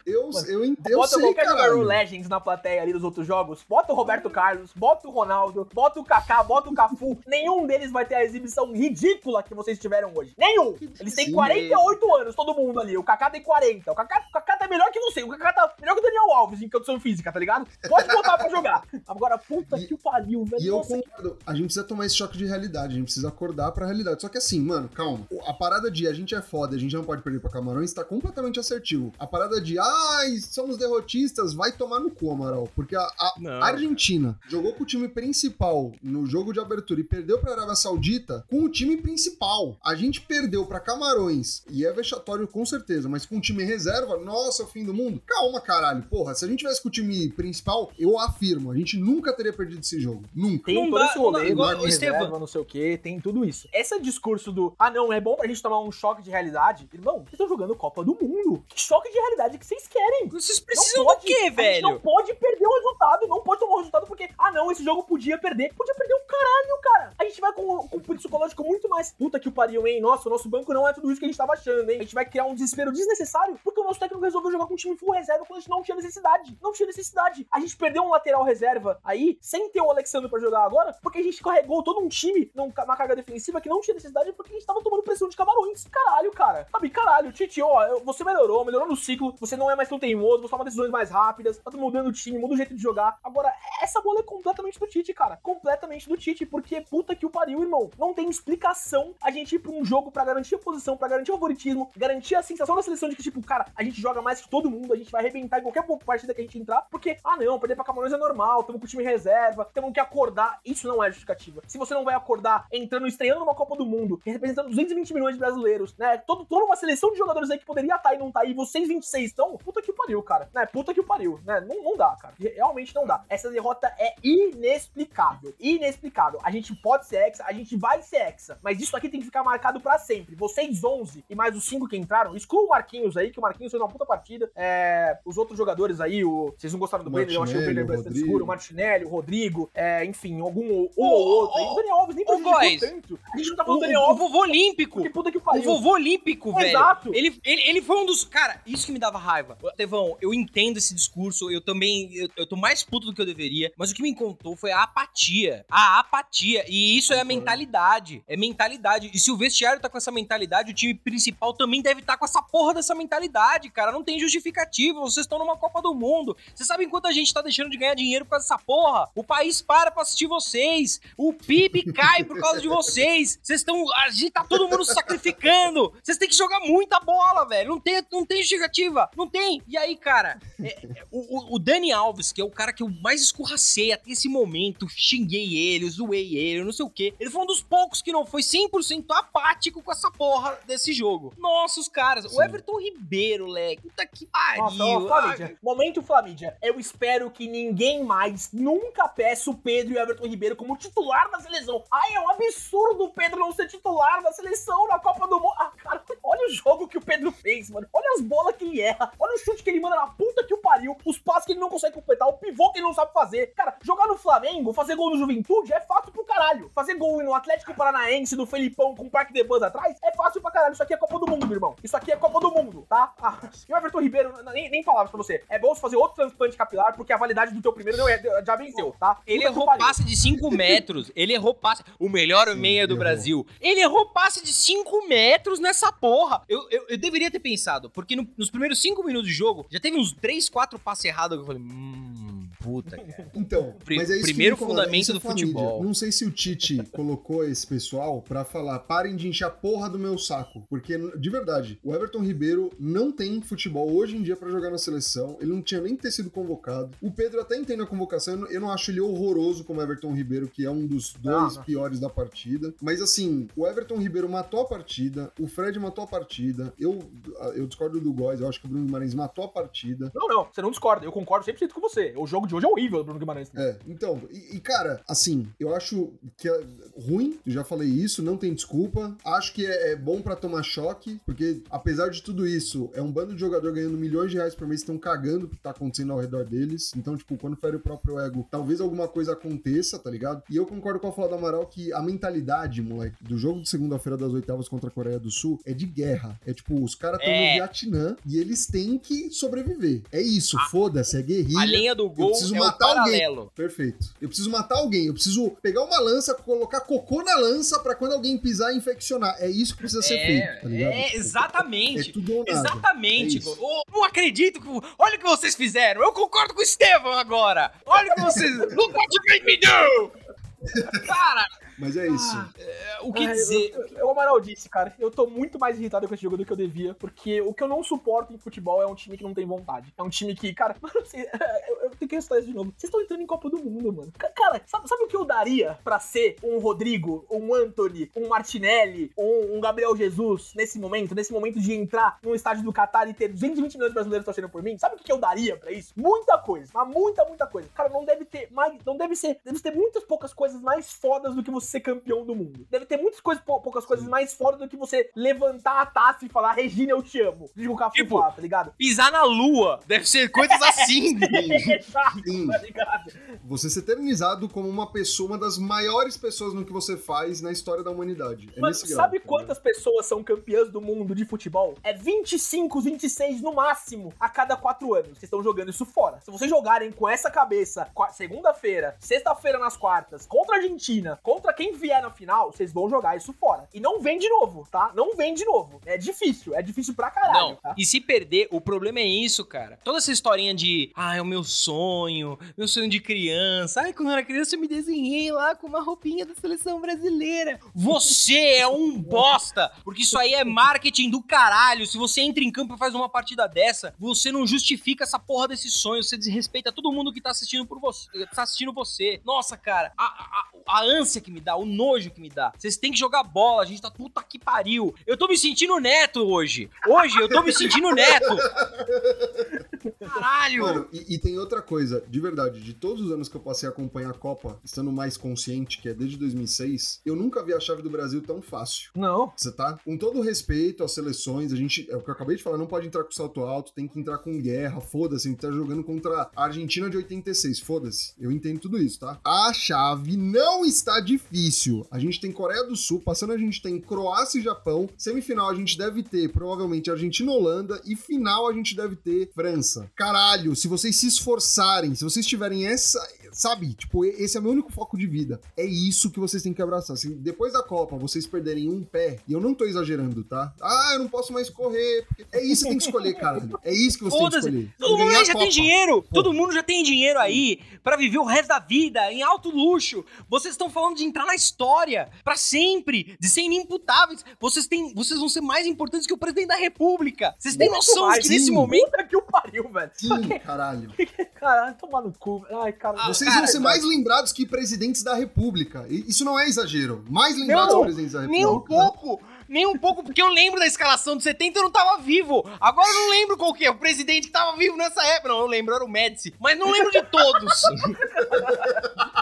eu, eu, ent- eu bota sei, qualquer jogador caralho. Legends na plateia ali dos outros jogos. Bota o Roberto Carlos, bota o Ronaldo, bota o Kaká, bota o Cafu. Nenhum deles vai ter a exibição ridícula que vocês tiveram hoje. Nenhum. Eles têm Sim. 48 anos, todo mundo ali. O Kaká tem 40. O Kaká, o Kaká tá melhor que você. O Kaká tá melhor que o Daniel Alves em condição física, tá ligado? Pode botar pra jogar. Agora, puta E- que o pariu, velho. E eu Nossa, concordo, a gente precisa tomar esse choque de realidade, a gente precisa acordar pra realidade. Só que assim, mano, calma. A parada de a gente é foda, a gente não pode perder pra Camarões tá completamente assertivo. A parada de, ai, somos derrotistas, vai tomar no cu, Amaral. Porque a, a. Argentina jogou com o time principal no jogo de abertura e perdeu pra Arábia Saudita com o time principal. A gente perdeu pra Camarões, e é vexatório com certeza, mas com o time reserva, nossa, é o fim do mundo. Calma, caralho. Porra, se a gente tivesse com o time principal, eu afirmo, a gente nunca teria perdido esse jogo. Nunca. Tem Não todo dá- esse não rolê, igual- o reserva, Estevam. não sei o que, tem tudo isso. Esse discurso do, ah não, é bom pra gente tomar um choque de realidade. Irmão, vocês estão jogando Copa do Mundo. Que choque de realidade que vocês querem? Vocês Não precisam pode, do quê, a gente velho? Não pode perder o resultado, não pode tomar o resultado porque, ah não, esse jogo podia perder. Podia perder o caralho, cara. A gente vai com, com o psicológico muito mais. Puta que o pariu, hein? Nossa, o nosso banco não é tudo isso que a gente tava achando, hein? A gente vai criar um desespero desnecessário porque o nosso técnico resolveu jogar com um time full reserva quando a gente não tinha necessidade. Não tinha necessidade. A gente perdeu um lateral reserva aí, sem ter o Alexandre pra jogar agora, porque a gente carregou todo um time numa carga defensiva que não tinha necessidade porque a gente tava tomando pressão de camarões. Caralho, cara. Sabe, caralho, Titi, ó, você melhorou, melhorou no ciclo, você não é mais tão teimoso, você toma decisões mais rápidas, tá mudando o time, muda o jeito de jogar. Agora, essa bola é completamente do Tite, cara. Completamente do Tite, porque puta que o pariu, irmão. Não tem explicação a gente ir pra um jogo pra garantir a posição, pra garantir o favoritismo, garantir a sensação da seleção de que, tipo, cara, a gente joga mais que todo mundo, a gente vai arrebentar em qualquer partida que a gente entrar, porque, ah não, perder pra Camarões é normal, tamo com o time reserva, temos que acordar. Isso não é justificativa. Se você não vai acordar entrando, estreando numa Copa do Mundo, representando 220 milhões de brasileiros, né? Todo, toda uma seleção de jogadores aí que poderia estar e não tá aí, vocês 26 estão, puta que pariu, cara. Né? Puta que pariu, né? Não, não dá, cara. Realmente não dá. Essa derrota é inexplicável. Inexplicável. A gente pode ser hexa, a gente vai ser hexa, mas isso aqui tem que ficar marcado pra sempre. Vocês 11 e mais os 5 que entraram, exclua o Marquinhos aí, que o Marquinhos fez uma puta partida. É, os outros jogadores aí, o, vocês não gostaram do Brenner, eu achei o Brenner o bastante Rodrigo. seguro, o Martinelli, o Rodrigo, é, enfim, algum um ou outro. aí. o Daniel Alves nem prejudicou tanto. A gente não tá O, falando do Daniel o Alves, vovô olímpico. porque puta que O pariu. vovô olímpico, velho. Exato. Ele, ele, ele foi um dos. Cara, isso que me dava raiva. Tevão, eu entendo esse discurso, eu também. Eu, eu tô mais puto do que eu deveria, mas o que me encontrou foi a apatia. A apatia. E isso é a mentalidade. É mentalidade. E se o vestiário tá com essa mentalidade, o time principal também deve estar com essa porra dessa mentalidade, cara. Não tem justificativa. Vocês estão numa Copa do Mundo. Vocês sabem quanto a gente tá deixando de ganhar dinheiro por causa dessa porra? O país para pra assistir vocês. O PIB cai por causa de vocês. Vocês estão. A gente tá todo mundo se sacrificando. Vocês têm que jogar muita bola, velho. Não tem, não tem justificativa. Não tem. E aí, cara, é- é, o, o- o Dani Alves, que é o cara que eu mais escorracei até esse momento, xinguei ele, zoei ele, não sei o quê. Ele foi um dos poucos que não foi 100% apático com essa porra desse jogo. Nossa, os caras. O Sim. Everton Ribeiro, leque. Puta que pariu. Nossa, ó, Flamídia. Momento Flamídia. Eu espero que ninguém mais nunca peça o Pedro e o Everton Ribeiro como titular da seleção. Ai, é um absurdo o Pedro não ser titular da seleção na Copa do Mundo. Ah, cara, olha o jogo que o Pedro fez, mano. Olha as bolas que ele erra. Olha o chute que ele manda na puta que o pariu. Os passes que ele não consegue completar. O pivô que ele não sabe fazer. Cara, jogar no Flamengo, fazer gol no Juventude é fácil pro caralho. Fazer gol no Atlético Paranaense, no Felipão com o Parque de Bans atrás, é fácil pra caralho. Isso aqui é Copa do Mundo, meu irmão. Isso aqui é Copa do Mundo, tá? Ah, e o Everton Ribeiro, nem, nem palavras pra você. É bom você fazer outro transplante capilar, porque a validade do teu primeiro não é, já venceu, tá? Ele Puta errou passe de 5 metros. Ele errou passe. O melhor Sim, meia do errou. Brasil. Ele errou passe de 5 metros nessa porra. Eu, eu, eu deveria ter pensado, porque no- nos primeiros 5 minutos de jogo, já teve uns 3, 4 passes errados que eu falei, hum, puta, cara. Então, Pri- mas é isso primeiro que incomoda, fundamento é do futebol. Não sei se o Tite colocou esse pessoal pra falar, parem de encher a porra do meu saco, porque de verdade, o Everton Ribeiro não tem futebol hoje em dia pra jogar na seleção, ele não tinha nem ter sido convocado. O Pedro até entende a convocação, eu não- eu acho ele horroroso como Everton Ribeiro, que é um dos dois não. piores da partida, mas assim, o Everton Ribeiro matou a partida, o Fred matou a partida, eu, eu discordo do Góis, eu acho que o Bruno Guimarães matou a partida. Não, não, você não discorda. Eu concordo 100% com você. O jogo de hoje é horrível, Bruno Guimarães. É, então, e, e, cara, assim, eu acho que é ruim, já falei isso, não tem desculpa. Acho que é, é bom para tomar choque, porque apesar de tudo isso, é um bando de jogador ganhando milhões de reais por mês, estão cagando pro que tá acontecendo ao redor deles. Então, tipo, quando fere o próprio ego, talvez alguma coisa aconteça, tá ligado? E eu concordo com a fala do Amaral que a mentalidade, moleque, do jogo de segunda-feira das oitavas contra a Coreia do Sul é de guerra. É tipo, os caras estão é. no Vietnã e eles têm que sobreviver. É isso, foda-se, é guerrilha. A linha do gol é matar. Alguém. Perfeito. Eu preciso matar alguém, eu preciso pegar uma lança, colocar cocô na lança para quando alguém pisar infeccionar. É isso que precisa ser é, feito, tá ligado? É, exatamente. É tudo ou nada. Exatamente. É oh, não acredito. Que... Olha o que vocês fizeram. Eu concordo com o Estevão agora. Olha o que vocês... Look what you made me do! Cara, mas é isso. Ah, é, o que dizer? Eu, o Amaral disse, cara, eu tô muito mais irritado com esse jogo do que eu devia, porque o que eu não suporto em futebol é um time que não tem vontade. É um time que, cara, mano, assim, eu, eu tenho que ressaltar isso de novo. Vocês estão entrando em Copa do Mundo, mano. Cara, sabe, sabe, o que eu daria pra ser um Rodrigo, um Anthony, um Martinelli, um, um Gabriel Jesus nesse momento? Nesse momento de entrar num estádio do Qatar e ter 220 milhões de brasileiros torcendo por mim? Sabe o que eu daria pra isso? Muita coisa, mas muita, muita coisa. Cara, não deve ter mais, não deve ser, deve ter muitas poucas coisas mais fodas do que você ser campeão do mundo. Deve ter muitas coisas, poucas coisas mais fora do que você levantar a taça e falar, Regina, eu te amo. Digo o tipo, tá ligado? Pisar na lua. Deve ser coisas assim. Sim. tá ligado? Você ser eternizado como uma pessoa, uma das maiores pessoas no que você faz na história da humanidade. É Mas sabe grau, quantas pessoas são campeãs do mundo de futebol? É 25, 26 no máximo a cada quatro anos. Vocês estão jogando isso fora. Se vocês jogarem com essa cabeça, segunda-feira, sexta-feira nas quartas, contra a Argentina, contra quem vier na final, vocês vão jogar isso fora. E não vem de novo, tá? Não vem de novo. É difícil, é difícil pra caralho. Não, tá? e se perder, o problema é isso, cara. Toda essa historinha de, ah, é o meu sonho, meu sonho de criança. Ai, quando eu era criança eu me desenhei lá com uma roupinha da seleção brasileira. Você é um bosta! Porque isso aí é marketing do caralho. Se você entra em campo e faz uma partida dessa, você não justifica essa porra desse sonho. Você desrespeita todo mundo que tá assistindo por você. Tá assistindo você. Nossa, cara, a, a, a ânsia que me dá, o nojo que me dá. Vocês têm que jogar bola, a gente tá puta que pariu. Eu tô me sentindo neto hoje. Hoje eu tô me sentindo neto. Caralho! Mano, e, e, tem outra coisa, de verdade, de todos os anos que eu passei a acompanhar a Copa, estando mais consciente, que é desde 2006, eu nunca vi a chave do Brasil tão fácil. Não. Você tá? Com todo respeito às seleções, a gente, é o que eu acabei de falar, não pode entrar com salto alto, tem que entrar com guerra, foda-se, a gente tá jogando contra a Argentina de 86, foda-se. Eu entendo tudo isso, tá? A chave não está difícil. A gente tem Coreia do Sul, passando a gente tem Croácia e Japão, semifinal a gente deve ter provavelmente Argentina e Holanda. E final a gente deve ter França. Caralho, se vocês se esforçarem, se vocês tiverem essa, sabe? Tipo, esse é o meu único foco de vida. É isso que vocês têm que abraçar. Se depois da Copa vocês perderem um pé, e eu não tô exagerando, tá? Ah, eu não posso mais correr. É isso que tem que escolher, caralho. É isso que você tem que escolher. Todo mundo já tem dinheiro. Pô. Todo mundo já tem dinheiro aí para viver o resto da vida em alto luxo. Vocês estão falando de entrar na história para sempre, de ser inimputáveis. Vocês têm, vocês vão ser mais importantes que o presidente da República. Vocês têm noção de que nesse momento é que o pariu, velho. Sim, caralho. Caralho, tomar no cu. Ai, cara. Ah, vocês vão ser mais lembrados que presidentes da República. Isso não é exagero. Mais lembrados não, que presidentes da República. Nem um pouco. Nem um pouco, porque eu lembro da escalação de 70 eu não tava vivo. Agora eu não lembro qual que é. O presidente que tava vivo nessa época. Não, eu lembro, era o Médici. Mas não lembro de todos.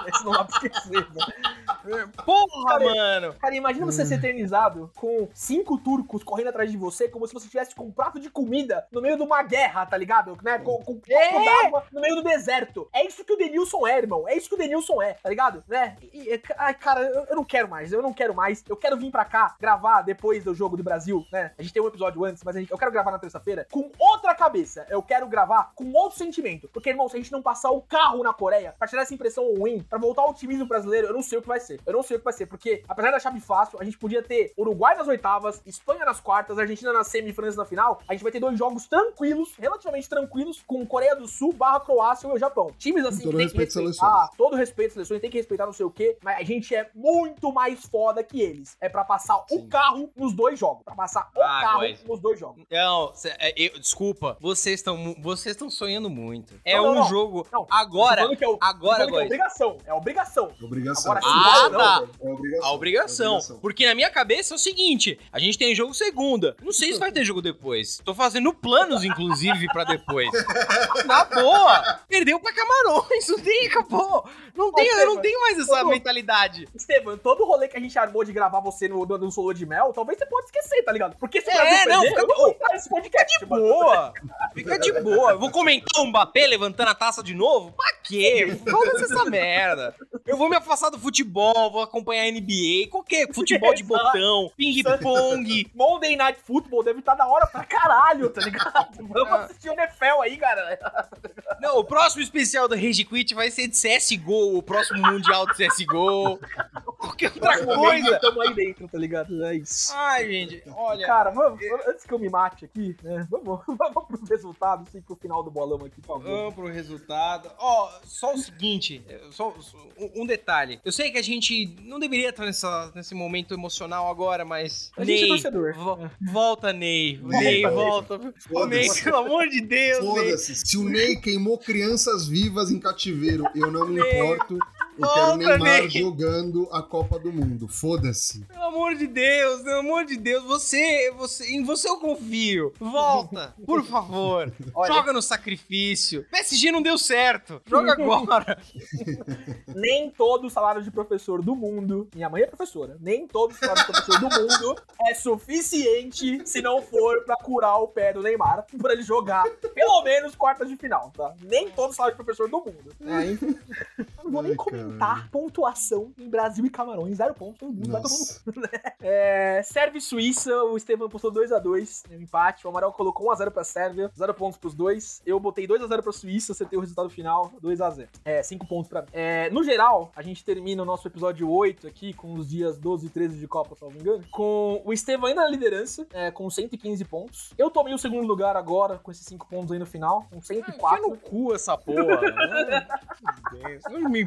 Esse não dá pra esquecer, né? Porra, cara, mano. Cara, imagina você ser eternizado com cinco turcos correndo atrás de você, como se você estivesse com um prato de comida no meio de uma guerra, tá ligado? Né? Com, com um copo é. d'água no meio do deserto. É isso que o Denilson é, irmão. É isso que o Denilson é, tá ligado? Né? E, ai, cara, eu, eu não quero mais. Eu não quero mais. Eu quero vir pra cá gravar depois do jogo do Brasil, né? A gente tem um episódio antes, mas gente, eu quero gravar na terça-feira com outra cabeça. Eu quero gravar com outro sentimento. Porque, irmão, se a gente não passar o carro na Coreia pra tirar essa impressão ruim, pra voltar ao otimismo brasileiro, eu não sei o que vai ser. Eu não sei o que vai ser. Porque, apesar da chave fácil, a gente podia ter Uruguai nas oitavas, Espanha nas quartas, Argentina na semi e França na final. A gente vai ter dois jogos tranquilos, relativamente tranquilos, com Coreia do Sul barra Croácia e o Japão. Times assim todo que tem que respeitar, todo respeito às seleções, tem que respeitar não sei o quê, mas a gente é muito mais foda que eles. É para passar Sim. o carro carro nos dois jogos. Pra passar o Ah, carro mas- nos dois jogos. Não, cê- é, eu- desculpa, vocês estão vocês estão sonhando muito. É Não, não, um não. jogo Não, agora, é o- agora, que é agora. obrigação. É obrigação. Obrigação. Agora, Ah, tá. É obrigação. A obrigação. É obrigação. Porque na minha cabeça é o seguinte: a gente tem jogo segunda. Não sei se vai ter jogo depois. Tô fazendo planos, inclusive, pra depois. Na boa! Perdeu pra Camarões, não tem, acabou. Não tem, eu não tenho mais essa Ô, mentalidade. Estevam, todo rolê que a gente armou de gravar você no, no, no Solo de Mel, talvez você pode esquecer, tá ligado? Porque se É, não, perder, fica- eu vou nesse podcast. De mano. boa. Fica de boa. Eu vou comentar o Mbappé levantando a taça de novo? Pra quê? Foda-se essa merda. Eu vou me afastar do futebol, vou acompanhar NBA, qualquer futebol de botão, ping-pong. Monday Night Football deve estar da hora pra caralho, tá ligado? Vamos Ah. assistir o NFL aí, cara. Não, o próximo especial do Rage Quit vai ser de CSGO, o próximo Mundial de CSGO. Qualquer outra coisa. Tamo aí dentro, tá ligado? É isso. Ai, gente, olha. Cara, vamos, antes que eu me mate aqui, né? Vamos, vamos pro resultado, sim, pro final do bolão aqui, por favor. Vamos pro resultado. Ó, só o seguinte, é, só, só um- detalhe. Eu sei que a gente não deveria estar nessa, nesse momento emocional agora, mas. A gente é Ney, torcedor. vo- volta, Ney. Ney, volta. Ô, Ney, pelo amor de Deus, Ney. Foda-se. Se o Ney queimou crianças vivas em cativeiro, eu não me Ney. importo. Eu Volta, quero Neymar Ney. jogando a Copa do Mundo. Foda-se. Pelo amor de Deus, pelo amor de Deus, você, você, em você eu confio. Volta, por favor. Olha. Joga no sacrifício. PSG não deu certo. Joga agora. Nem todo salário de professor do mundo, minha mãe é professora, nem todo salário de professor do mundo é suficiente se não for pra curar o pé do Neymar, pra ele jogar pelo menos quartas de final, tá? Nem todo salário de professor do mundo. É, não vou nem comentar caralho. pontuação em Brasil e Camarões, zero pontos, todo mundo vai tomar no Nossa. É, Sérvia e Suíça, o Estevam postou 2x2 no empate. O Amaral colocou 1x0 pra Sérvia, 0 pontos pros dois. Eu botei 2x0 pra Suíça, acertei o resultado final, 2x0. É, 5 pontos pra mim. É, no geral, a gente termina o nosso episódio 8 aqui, com os dias 12 e 13 de Copa, se não me engano, com o Estevam ainda na lidença, é, com 115 pontos. Eu tomei o segundo lugar agora, com esses 5 pontos aí no final, com Enfia 104. no cu essa porra. né? Não me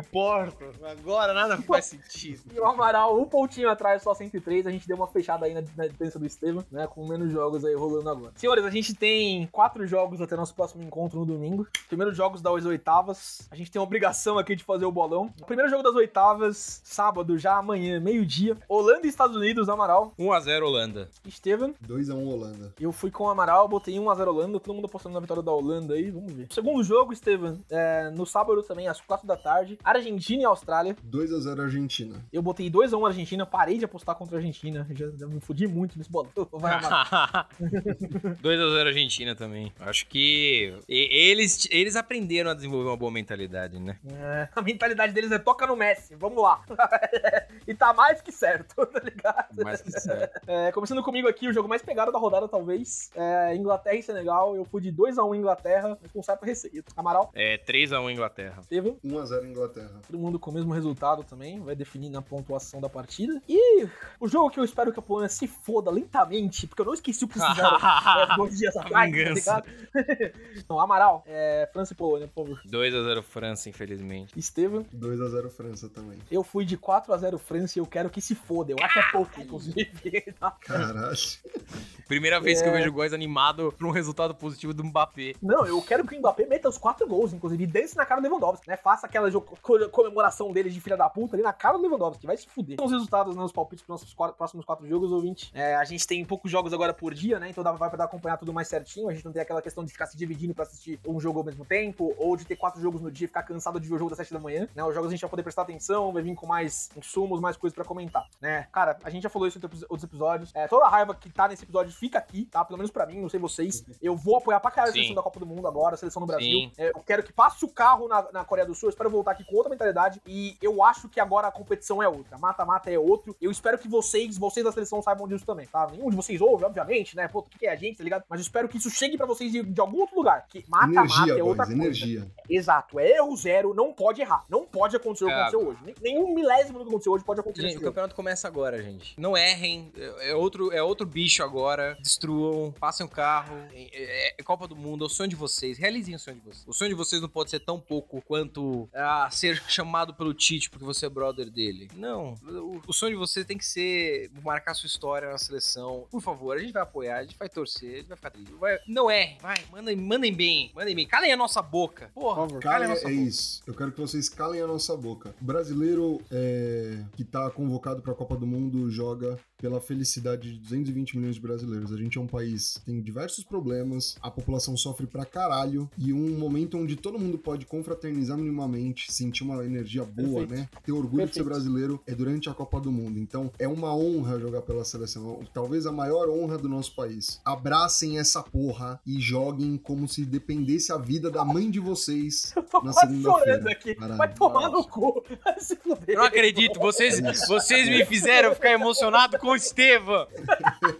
Agora nada faz sentido. E o Amaral, um pontinho atrás, só 103. A gente deu uma fechada aí na, na diferença do Estevam, né? Com menos jogos aí rolando agora. Senhores, a gente tem quatro jogos até nosso próximo encontro no domingo. Primeiros jogos das oitavas. A gente tem a obrigação aqui de fazer o bolão. O primeiro jogo das oitavas, sábado, já amanhã, meio-dia. Holanda e Estados Unidos, Amaral. 1x0 Holanda. Estevam. 2x1 Holanda. Eu fui com o Amaral, botei 1x0 Holanda, todo mundo apostando na vitória da Holanda aí, vamos ver. Segundo jogo, Estevam, é, no sábado também, às 4 da tarde, Argentina e Austrália. 2x0 Argentina. Eu botei 2x1 Argentina, parei de apostar contra a Argentina, já, já me fudi muito nesse bolão. Vai, Amaral. 2x0 Argentina também. Acho que eles, eles aprenderam a desenvolver uma boa mentalidade, né? É, a mentalidade deles é toca no Messi, vamos lá. e tá mais que certo, tá ligado? Mais que certo. É, começando comigo aqui, o jogo mais pegado da rodada, talvez. É, Inglaterra e Senegal. Eu fui de 2x1 Inglaterra, mas com certa receita. Amaral, É 3x1 Inglaterra. teve 1x0 Inglaterra. todo mundo com o mesmo resultado também, vai definir na pontuação da partida. E o jogo que eu espero que a Polônia se foda lentamente, porque eu não esqueci o que eles fizeram é, dois dias atrás, tá? Não, Amaral, é, França e Polônia, por favor. 2x0 França, infelizmente. Estevam, 2x0 França também. eu fui de 4x0 França e eu quero que se foda. Eu acho que é pouco, inclusive. tá? Caralho. Primeira vez que eu É. vejo Góis animado por um resultado positivo do Mbappé. Não, eu quero que o Mbappé meta os quatro gols, inclusive, e dance na cara do Lewandowski, né? Faça aquela jo- co- comemoração dele de filha da puta ali na cara do Lewandowski, vai se fuder. Os resultados, né, os palpites pros nossos quatro- próximos quatro jogos, ouvinte. É, a gente tem poucos jogos agora por dia, né? Então dá, vai pra dar acompanhar tudo mais certinho. A gente não tem aquela questão de ficar se dividindo pra assistir um jogo ao mesmo tempo, ou de ter quatro jogos no dia e ficar cansado de ver o jogo das sete da manhã, né? Os jogos a gente vai poder prestar atenção, vai vir com mais insumos, mais coisas pra comentar, né? Cara, a gente já falou isso em outros episódios. É, toda a raiva que tá nesse episódio fica aqui, tá? Pelo menos pra mim, não sei vocês. Eu vou apoiar pra caralho a seleção da Copa do Mundo agora, a seleção do Brasil. É, eu quero que passe o carro na, na Coreia do Sul. Eu espero voltar aqui com outra mentalidade. E eu acho que agora a competição é outra. Mata-mata é outro. Eu espero que vocês, vocês da seleção, saibam disso também, tá? Nenhum de vocês ouve, obviamente, né? Pô, o que é a gente, tá ligado? Mas eu espero que isso chegue pra vocês de, de algum outro lugar. Que mata-mata é outra boys, coisa. energia. Exato. É erro zero, não pode errar. Não pode acontecer o que É. aconteceu hoje. Nenhum milésimo do que aconteceu hoje pode acontecer Gente, o campeonato começa agora, gente. Não errem. É é outro, é outro bicho agora. destruam, passem o carro. É, é Copa do Mundo, é o sonho de vocês. Realizem o sonho de vocês. O sonho de vocês não pode ser tão pouco quanto ah, ser chamado pelo Tite porque você é brother dele. Não. O, o sonho de vocês tem que ser marcar sua história na seleção. Por favor, a gente vai apoiar, a gente vai torcer, a gente vai ficar triste. Vai... Não é, vai, mandem, mandem bem, mandem bem. Calem a nossa boca. Porra, calem a nossa é boca. isso. Eu quero que vocês calem a nossa boca. O brasileiro é, que tá convocado pra Copa do Mundo joga pela felicidade de 220 milhões de brasileiros. A gente é um país que tem diversos problemas, a população sofre pra caralho, e um momento onde todo mundo pode confraternizar minimamente, sentir uma energia boa, Perfeito. né? Ter orgulho Perfeito. de ser brasileiro é durante a Copa do Mundo. Então, é uma honra jogar pela seleção, talvez a maior honra do nosso país. Abracem essa porra e joguem como se dependesse a vida da mãe de vocês na segunda-feira. aqui. Vai tomar no cu. Se fuder. Não acredito, vocês, vocês me fizeram ficar emocionado com o Estevam.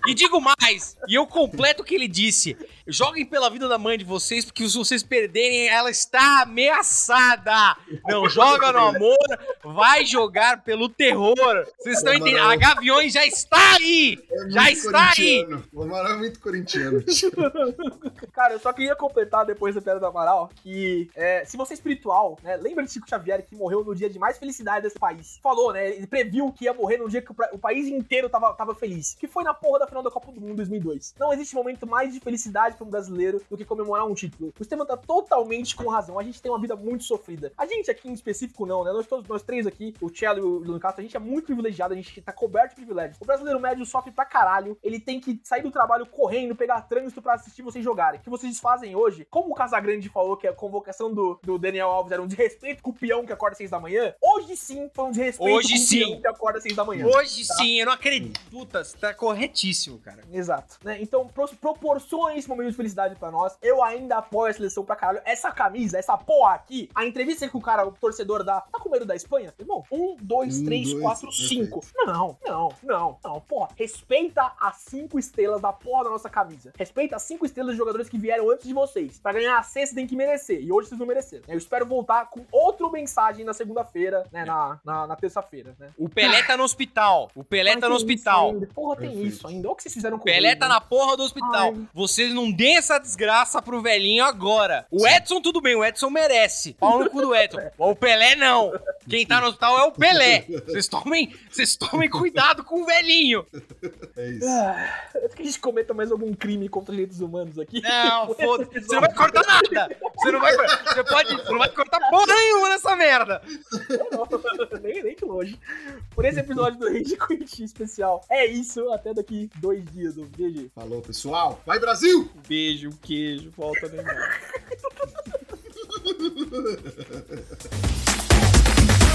E digo mais, e eu completo o que ele disse. Joguem pela vida da mãe de vocês, porque se vocês perderem, ela está ameaçada. Não joga no amor, vai jogar pelo terror. Vocês estão entendendo? A Gaviões já está aí! É já está aí! O Amaral é muito corintiano. Cara, eu só queria completar depois da Pedra do Amaral que é, se você é espiritual, né? Lembra de Chico Xavier que morreu no dia de mais felicidade desse país? Falou, né? Ele previu que ia morrer no dia que o, o país inteiro tava, tava feliz. Que foi na porra da final da Copa do Mundo 2002. Não existe momento mais de felicidade para um brasileiro do que comemorar um título. O Estevam tá totalmente com razão. A gente tem uma vida muito sofrida. A gente aqui em específico não, né? Nós todos, nós três aqui, o Cello e o Luno Castro, a gente é muito privilegiado, a gente tá coberto de privilégios. O brasileiro médio sofre pra caralho. Ele tem que sair do trabalho correndo, pegar trânsito para assistir vocês jogarem. O que vocês fazem hoje, como o Casagrande falou que a convocação do, do Daniel Alves era um desrespeito com o peão que acorda às seis da manhã, hoje sim foi um desrespeito hoje com sim. o peão que acorda às seis da manhã. Hoje tá? sim, eu não acredito. Puta, você tá corretíssimo, cara. Exato. Né? Então, pro, proporcione esse momento de felicidade para nós. Eu ainda apoio a seleção pra caralho. Essa camisa, essa porra aqui, a entrevista que o cara, o torcedor dá, tá com medo da Espanha? Irmão, um, dois, um, três, dois, quatro, cinco. Não, não, não, não. Porra, respeita as cinco estrelas da porra da nossa camisa. Respeita as cinco estrelas de jogadores que vieram antes de vocês. Pra ganhar a C, você tem que merecer. E hoje vocês não mereceram. Eu espero voltar com outra mensagem na segunda-feira, né? Na, na, na terça-feira, né? O Pelé tá no hospital. O Pelé tá no hospital. Porra, tem Perfeito. isso ainda. Olha o que vocês fizeram com Pelé ele, tá né? na porra do hospital. Ai. Vocês não deem essa desgraça pro velhinho agora. O Edson, tudo bem, o Edson merece. Pau no cu do Edson. O Pelé não. Quem tá no hospital é o Pelé. Vocês tomem, vocês tomem cuidado com o velhinho. É isso. Ah, que a gente cometa mais algum crime contra direitos humanos aqui. Não, foda Você não vai cortar nada. Você não vai Você pode. Você não vai cortar porra nenhuma nessa merda. Não, nem, nem de longe. Por esse episódio do Rage Quit especial. É isso. Até daqui dois dias. Um beijo. Falou, pessoal. Vai, Brasil! Beijo, queijo. Volta Neymar.